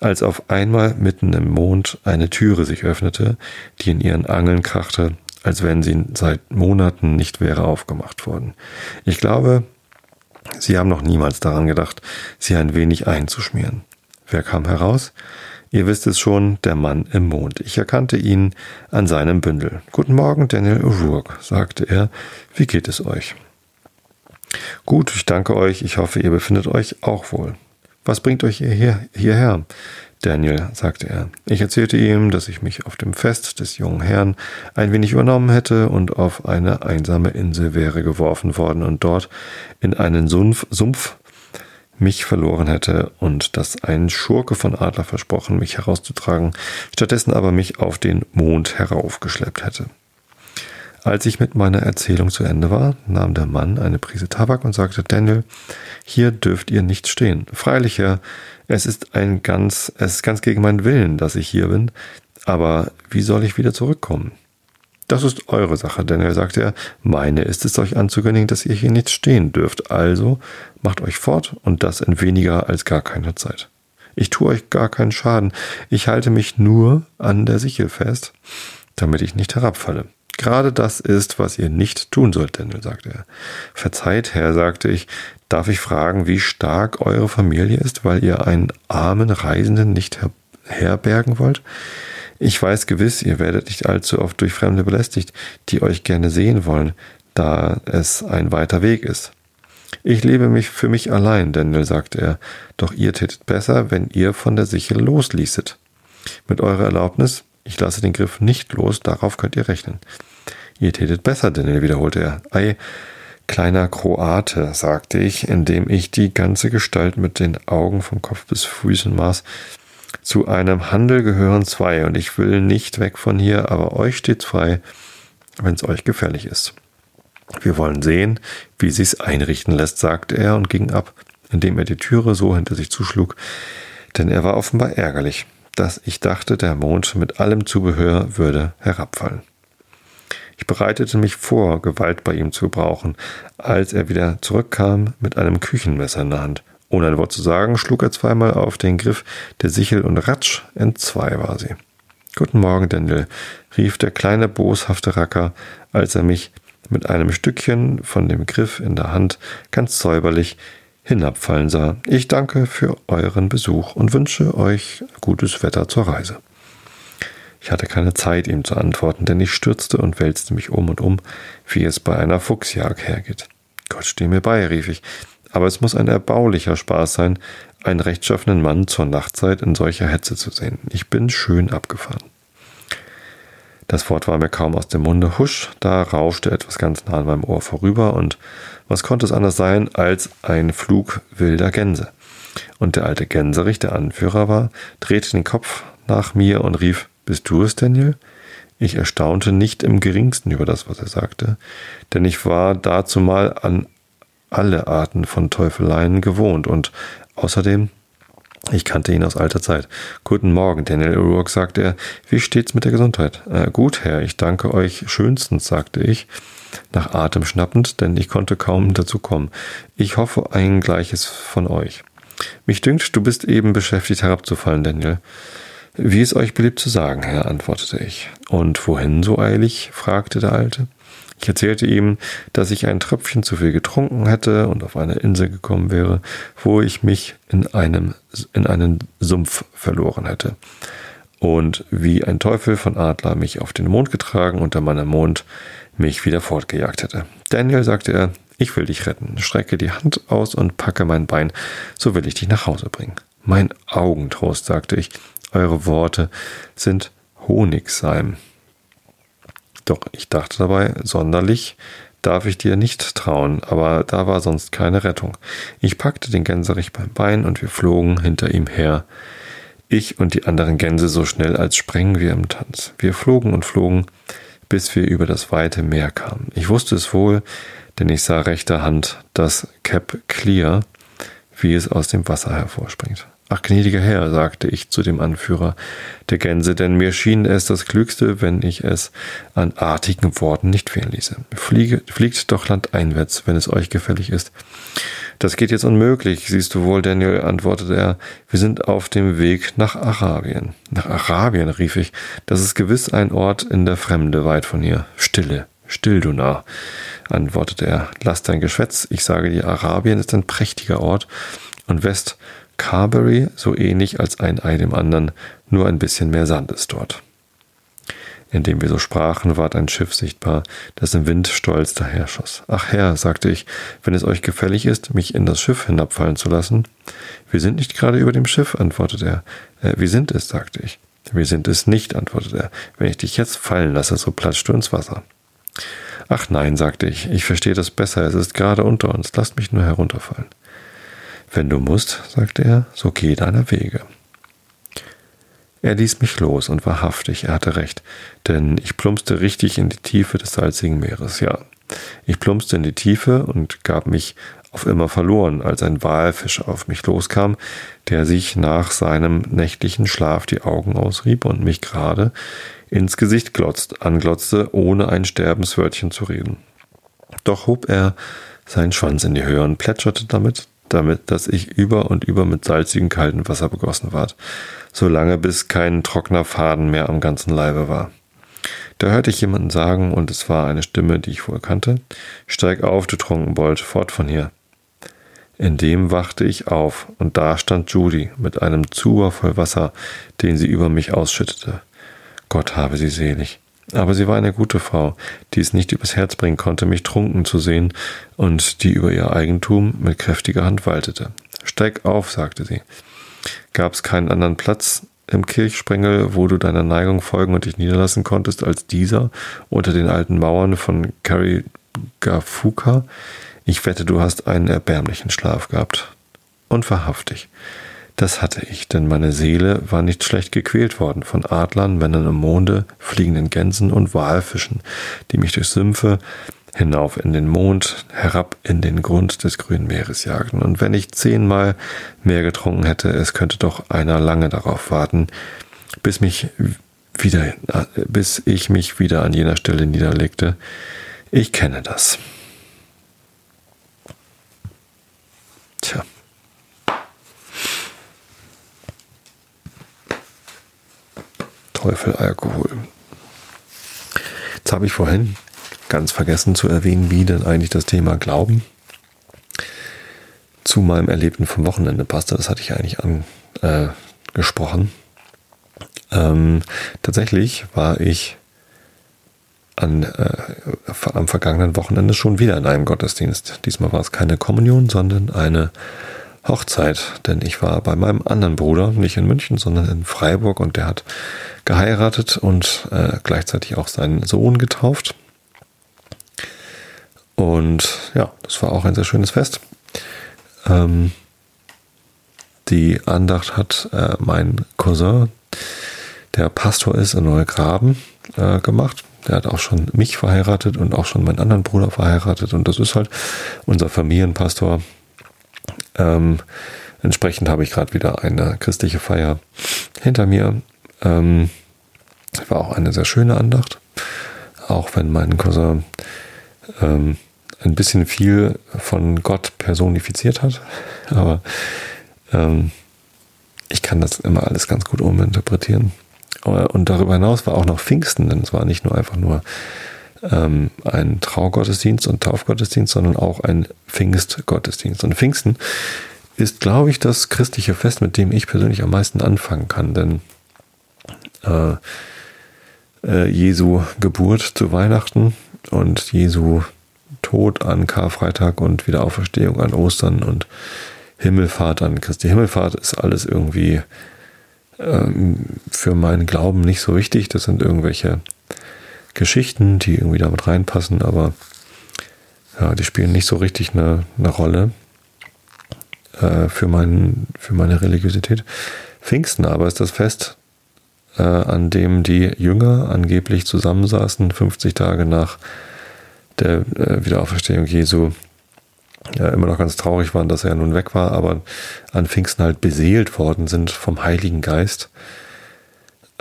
als auf einmal mitten im Mond eine Türe sich öffnete, die in ihren Angeln krachte, als wenn sie seit Monaten nicht wäre aufgemacht worden. Ich glaube, Sie haben noch niemals daran gedacht, sie ein wenig einzuschmieren. Wer kam heraus? Ihr wisst es schon, der Mann im Mond. Ich erkannte ihn an seinem Bündel. Guten Morgen, Daniel O'Rourke, sagte er. Wie geht es euch? Gut, ich danke euch. Ich hoffe, ihr befindet euch auch wohl. Was bringt euch hierher? Daniel, sagte er. Ich erzählte ihm, dass ich mich auf dem Fest des jungen Herrn ein wenig übernommen hätte und auf eine einsame Insel wäre geworfen worden und dort in einen Sumpf, Sumpf mich verloren hätte und dass ein Schurke von Adler versprochen, mich herauszutragen, stattdessen aber mich auf den Mond heraufgeschleppt hätte. Als ich mit meiner Erzählung zu Ende war, nahm der Mann eine Prise Tabak und sagte, Daniel, hier dürft ihr nicht stehen. Freilich, Herr, es ist ein ganz, es ist ganz gegen meinen Willen, dass ich hier bin, aber wie soll ich wieder zurückkommen? Das ist eure Sache, Daniel, sagte er. Meine ist es, euch anzukündigen, dass ihr hier nicht stehen dürft. Also macht euch fort und das in weniger als gar keiner Zeit. Ich tue euch gar keinen Schaden. Ich halte mich nur an der Sichel fest, damit ich nicht herabfalle. Gerade das ist, was ihr nicht tun sollt, Daniel, sagte er. Verzeiht, Herr, sagte ich, darf ich fragen, wie stark eure Familie ist, weil ihr einen armen Reisenden nicht her herbergen wollt? Ich weiß gewiss, ihr werdet nicht allzu oft durch Fremde belästigt, die euch gerne sehen wollen, da es ein weiter Weg ist. Ich lebe mich für mich allein, Daniel, sagte er, doch ihr tätet besser, wenn ihr von der Sichel losließet. Mit eurer Erlaubnis, ich lasse den Griff nicht los, darauf könnt ihr rechnen. Ihr tätet besser, Daniel, wiederholte er. Ei, kleiner Kroate, sagte ich, indem ich die ganze Gestalt mit den Augen vom Kopf bis Füßen maß. Zu einem Handel gehören zwei, und ich will nicht weg von hier, aber euch steht's frei, wenn's euch gefällig ist. Wir wollen sehen, wie sich's einrichten lässt, sagte er und ging ab, indem er die Türe so hinter sich zuschlug, denn er war offenbar ärgerlich, dass ich dachte, der Mond mit allem Zubehör würde herabfallen. Ich bereitete mich vor, Gewalt bei ihm zu brauchen, als er wieder zurückkam mit einem Küchenmesser in der Hand. Ohne ein Wort zu sagen, schlug er zweimal auf den Griff der Sichel und ratsch, entzwei war sie. Guten Morgen, Daniel, rief der kleine boshafte Racker, als er mich mit einem Stückchen von dem Griff in der Hand ganz säuberlich hinabfallen sah. Ich danke für euren Besuch und wünsche euch gutes Wetter zur Reise. Ich hatte keine Zeit, ihm zu antworten, denn ich stürzte und wälzte mich um und um, wie es bei einer Fuchsjagd hergeht. Gott steh mir bei, rief ich. Aber es muss ein erbaulicher Spaß sein, einen rechtschaffenen Mann zur Nachtzeit in solcher Hetze zu sehen. Ich bin schön abgefahren. Das Wort war mir kaum aus dem Munde. Husch, da rauschte etwas ganz nah an meinem Ohr vorüber und was konnte es anders sein als ein Flug wilder Gänse? Und der alte Gänserich, der Anführer war, drehte den Kopf nach mir und rief, bist du es, Daniel? Ich erstaunte nicht im geringsten über das, was er sagte, denn ich war dazu mal an alle Arten von Teufeleien gewohnt und außerdem ich kannte ihn aus alter Zeit. Guten Morgen, Daniel O'Rourke, sagte er. Wie steht's mit der Gesundheit? Äh, gut, Herr, ich danke euch schönstens, sagte ich, nach Atem schnappend, denn ich konnte kaum dazu kommen. Ich hoffe ein Gleiches von euch. Mich dünkt, du bist eben beschäftigt herabzufallen, Daniel. Wie es euch beliebt zu sagen, Herr, antwortete ich. Und wohin so eilig? fragte der Alte. Ich erzählte ihm, dass ich ein Tröpfchen zu viel getrunken hätte und auf eine Insel gekommen wäre, wo ich mich in einem, in einen Sumpf verloren hätte. Und wie ein Teufel von Adler mich auf den Mond getragen und Mann am Mond mich wieder fortgejagt hätte. Daniel, sagte er, ich will dich retten. Strecke die Hand aus und packe mein Bein, so will ich dich nach Hause bringen. Mein Augentrost, sagte ich, eure Worte sind Honigseim. Doch ich dachte dabei, sonderlich darf ich dir nicht trauen, aber da war sonst keine Rettung. Ich packte den Gänserich beim Bein und wir flogen hinter ihm her. Ich und die anderen Gänse so schnell, als sprengen wir im Tanz. Wir flogen und flogen, bis wir über das weite Meer kamen. Ich wusste es wohl, denn ich sah rechter Hand das Cap Clear, wie es aus dem Wasser hervorspringt. Ach, gnädiger Herr, sagte ich zu dem Anführer der Gänse, denn mir schien es das Klügste, wenn ich es an artigen Worten nicht fehlen ließe. Fliege, fliegt doch landeinwärts, wenn es euch gefällig ist. Das geht jetzt unmöglich, siehst du wohl, Daniel, antwortete er. Wir sind auf dem Weg nach Arabien. Nach Arabien, rief ich. Das ist gewiss ein Ort in der Fremde weit von hier. Stille, still, du Narr, antwortete er. Lass dein Geschwätz. Ich sage dir, Arabien ist ein prächtiger Ort und West Carberry so ähnlich als ein Ei dem anderen, nur ein bisschen mehr Sand ist dort. Indem wir so sprachen, ward ein Schiff sichtbar, das im Wind stolz daherschoss. Ach Herr, sagte ich, wenn es euch gefällig ist, mich in das Schiff hinabfallen zu lassen. Wir sind nicht gerade über dem Schiff, antwortete er. Äh, wir sind es, sagte ich. Wir sind es nicht, antwortete er. Wenn ich dich jetzt fallen lasse, so platschst du ins Wasser. Ach nein, sagte ich, ich verstehe das besser, es ist gerade unter uns, lasst mich nur herunterfallen. Wenn du musst, sagte er, so geh deiner Wege. Er ließ mich los und wahrhaftig, er hatte recht, denn ich plumpste richtig in die Tiefe des salzigen Meeres, ja. Ich plumpste in die Tiefe und gab mich auf immer verloren, als ein Walfisch auf mich loskam, der sich nach seinem nächtlichen Schlaf die Augen ausrieb und mich gerade ins Gesicht glotzt, anglotzte, ohne ein Sterbenswörtchen zu reden. Doch hob er seinen Schwanz in die Höhe und plätscherte damit damit, dass ich über und über mit salzigem kaltem Wasser begossen ward, solange bis kein trockener Faden mehr am ganzen Leibe war. Da hörte ich jemanden sagen, und es war eine Stimme, die ich wohl kannte, Steig auf, du Trunkenbold, fort von hier. In dem wachte ich auf, und da stand Judy mit einem Zuber voll Wasser, den sie über mich ausschüttete. Gott habe sie selig. Aber sie war eine gute Frau, die es nicht übers Herz bringen konnte, mich trunken zu sehen und die über ihr Eigentum mit kräftiger Hand waltete. Steig auf, sagte sie. Gab es keinen anderen Platz im Kirchsprengel, wo du deiner Neigung folgen und dich niederlassen konntest, als dieser unter den alten Mauern von Karigafuka? Ich wette, du hast einen erbärmlichen Schlaf gehabt. Und wahrhaftig. Das hatte ich, denn meine Seele war nicht schlecht gequält worden von Adlern, Männern im Monde, fliegenden Gänsen und Walfischen, die mich durch Sümpfe hinauf in den Mond, herab in den Grund des grünen Meeres jagten. Und wenn ich zehnmal mehr getrunken hätte, es könnte doch einer lange darauf warten, bis mich wieder, bis ich mich wieder an jener Stelle niederlegte. Ich kenne das. Tja. Teufel Alkohol. Jetzt habe ich vorhin ganz vergessen zu erwähnen, wie denn eigentlich das Thema Glauben zu meinem Erlebten vom Wochenende passte. Das hatte ich eigentlich angesprochen. Äh, ähm, tatsächlich war ich an, äh, am vergangenen Wochenende schon wieder in einem Gottesdienst. Diesmal war es keine Kommunion, sondern eine Hochzeit, denn ich war bei meinem anderen Bruder, nicht in München, sondern in Freiburg und der hat geheiratet und äh, gleichzeitig auch seinen Sohn getauft. Und ja, das war auch ein sehr schönes Fest. Ähm, die Andacht hat äh, mein Cousin, der Pastor ist in Neugraben, äh, gemacht. Der hat auch schon mich verheiratet und auch schon meinen anderen Bruder verheiratet. Und das ist halt unser Familienpastor. Ähm, entsprechend habe ich gerade wieder eine christliche Feier hinter mir. Ähm, war auch eine sehr schöne Andacht. Auch wenn mein Cousin ähm, ein bisschen viel von Gott personifiziert hat. Aber ähm, ich kann das immer alles ganz gut uminterpretieren. Und darüber hinaus war auch noch Pfingsten, denn es war nicht nur einfach nur ähm, ein Traugottesdienst und Taufgottesdienst, sondern auch ein Pfingstgottesdienst. Und Pfingsten ist, glaube ich, das christliche Fest, mit dem ich persönlich am meisten anfangen kann, denn äh, äh, Jesu Geburt zu Weihnachten und Jesu Tod an Karfreitag und Wiederauferstehung an Ostern und Himmelfahrt an Christi Himmelfahrt ist alles irgendwie ähm, für meinen Glauben nicht so wichtig. Das sind irgendwelche Geschichten, die irgendwie damit reinpassen, aber ja, die spielen nicht so richtig eine, eine Rolle äh, für, mein, für meine Religiosität. Pfingsten aber ist das Fest, äh, an dem die Jünger angeblich zusammensaßen, 50 Tage nach der äh, Wiederauferstehung Jesu ja, immer noch ganz traurig waren, dass er nun weg war, aber an Pfingsten halt beseelt worden sind vom Heiligen Geist,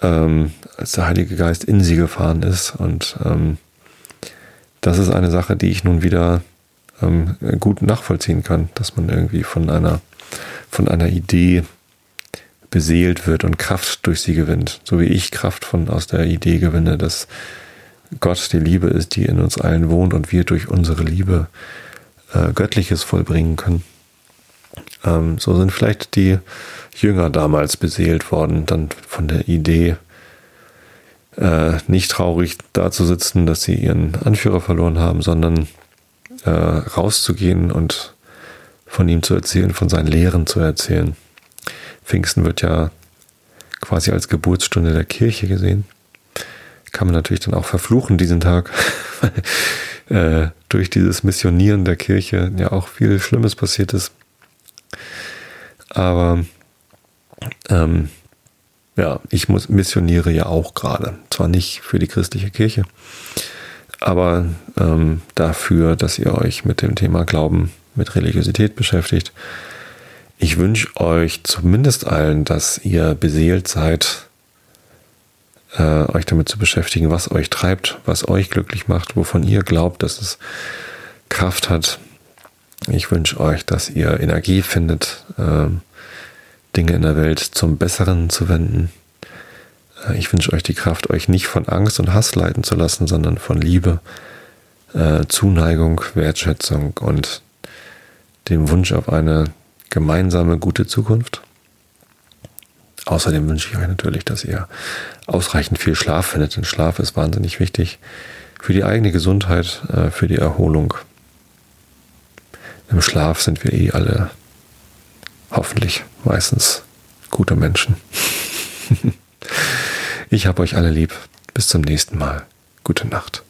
ähm, als der Heilige Geist in sie gefahren ist. Und ähm, das ist eine Sache, die ich nun wieder ähm, gut nachvollziehen kann, dass man irgendwie von einer, von einer Idee beseelt wird und Kraft durch sie gewinnt, so wie ich Kraft von aus der Idee gewinne, dass Gott die Liebe ist, die in uns allen wohnt und wir durch unsere Liebe äh, Göttliches vollbringen können. Ähm, so sind vielleicht die Jünger damals beseelt worden, dann von der Idee, äh, nicht traurig dazusitzen, dass sie ihren Anführer verloren haben, sondern äh, rauszugehen und von ihm zu erzählen, von seinen Lehren zu erzählen. Pfingsten wird ja quasi als Geburtsstunde der Kirche gesehen. Kann man natürlich dann auch verfluchen diesen Tag, äh, durch dieses Missionieren der Kirche ja auch viel Schlimmes passiert ist. Aber ähm, ja, ich muss, missioniere ja auch gerade. Zwar nicht für die christliche Kirche, aber ähm, dafür, dass ihr euch mit dem Thema Glauben, mit Religiosität beschäftigt. Ich wünsche euch zumindest allen, dass ihr beseelt seid, äh, euch damit zu beschäftigen, was euch treibt, was euch glücklich macht, wovon ihr glaubt, dass es Kraft hat. Ich wünsche euch, dass ihr Energie findet, äh, Dinge in der Welt zum Besseren zu wenden. Äh, ich wünsche euch die Kraft, euch nicht von Angst und Hass leiten zu lassen, sondern von Liebe, äh, Zuneigung, Wertschätzung und dem Wunsch auf eine gemeinsame gute Zukunft. Außerdem wünsche ich euch natürlich, dass ihr ausreichend viel Schlaf findet, denn Schlaf ist wahnsinnig wichtig für die eigene Gesundheit, äh, für die Erholung. Im Schlaf sind wir eh alle hoffentlich meistens gute Menschen. ich habe euch alle lieb. Bis zum nächsten Mal. Gute Nacht.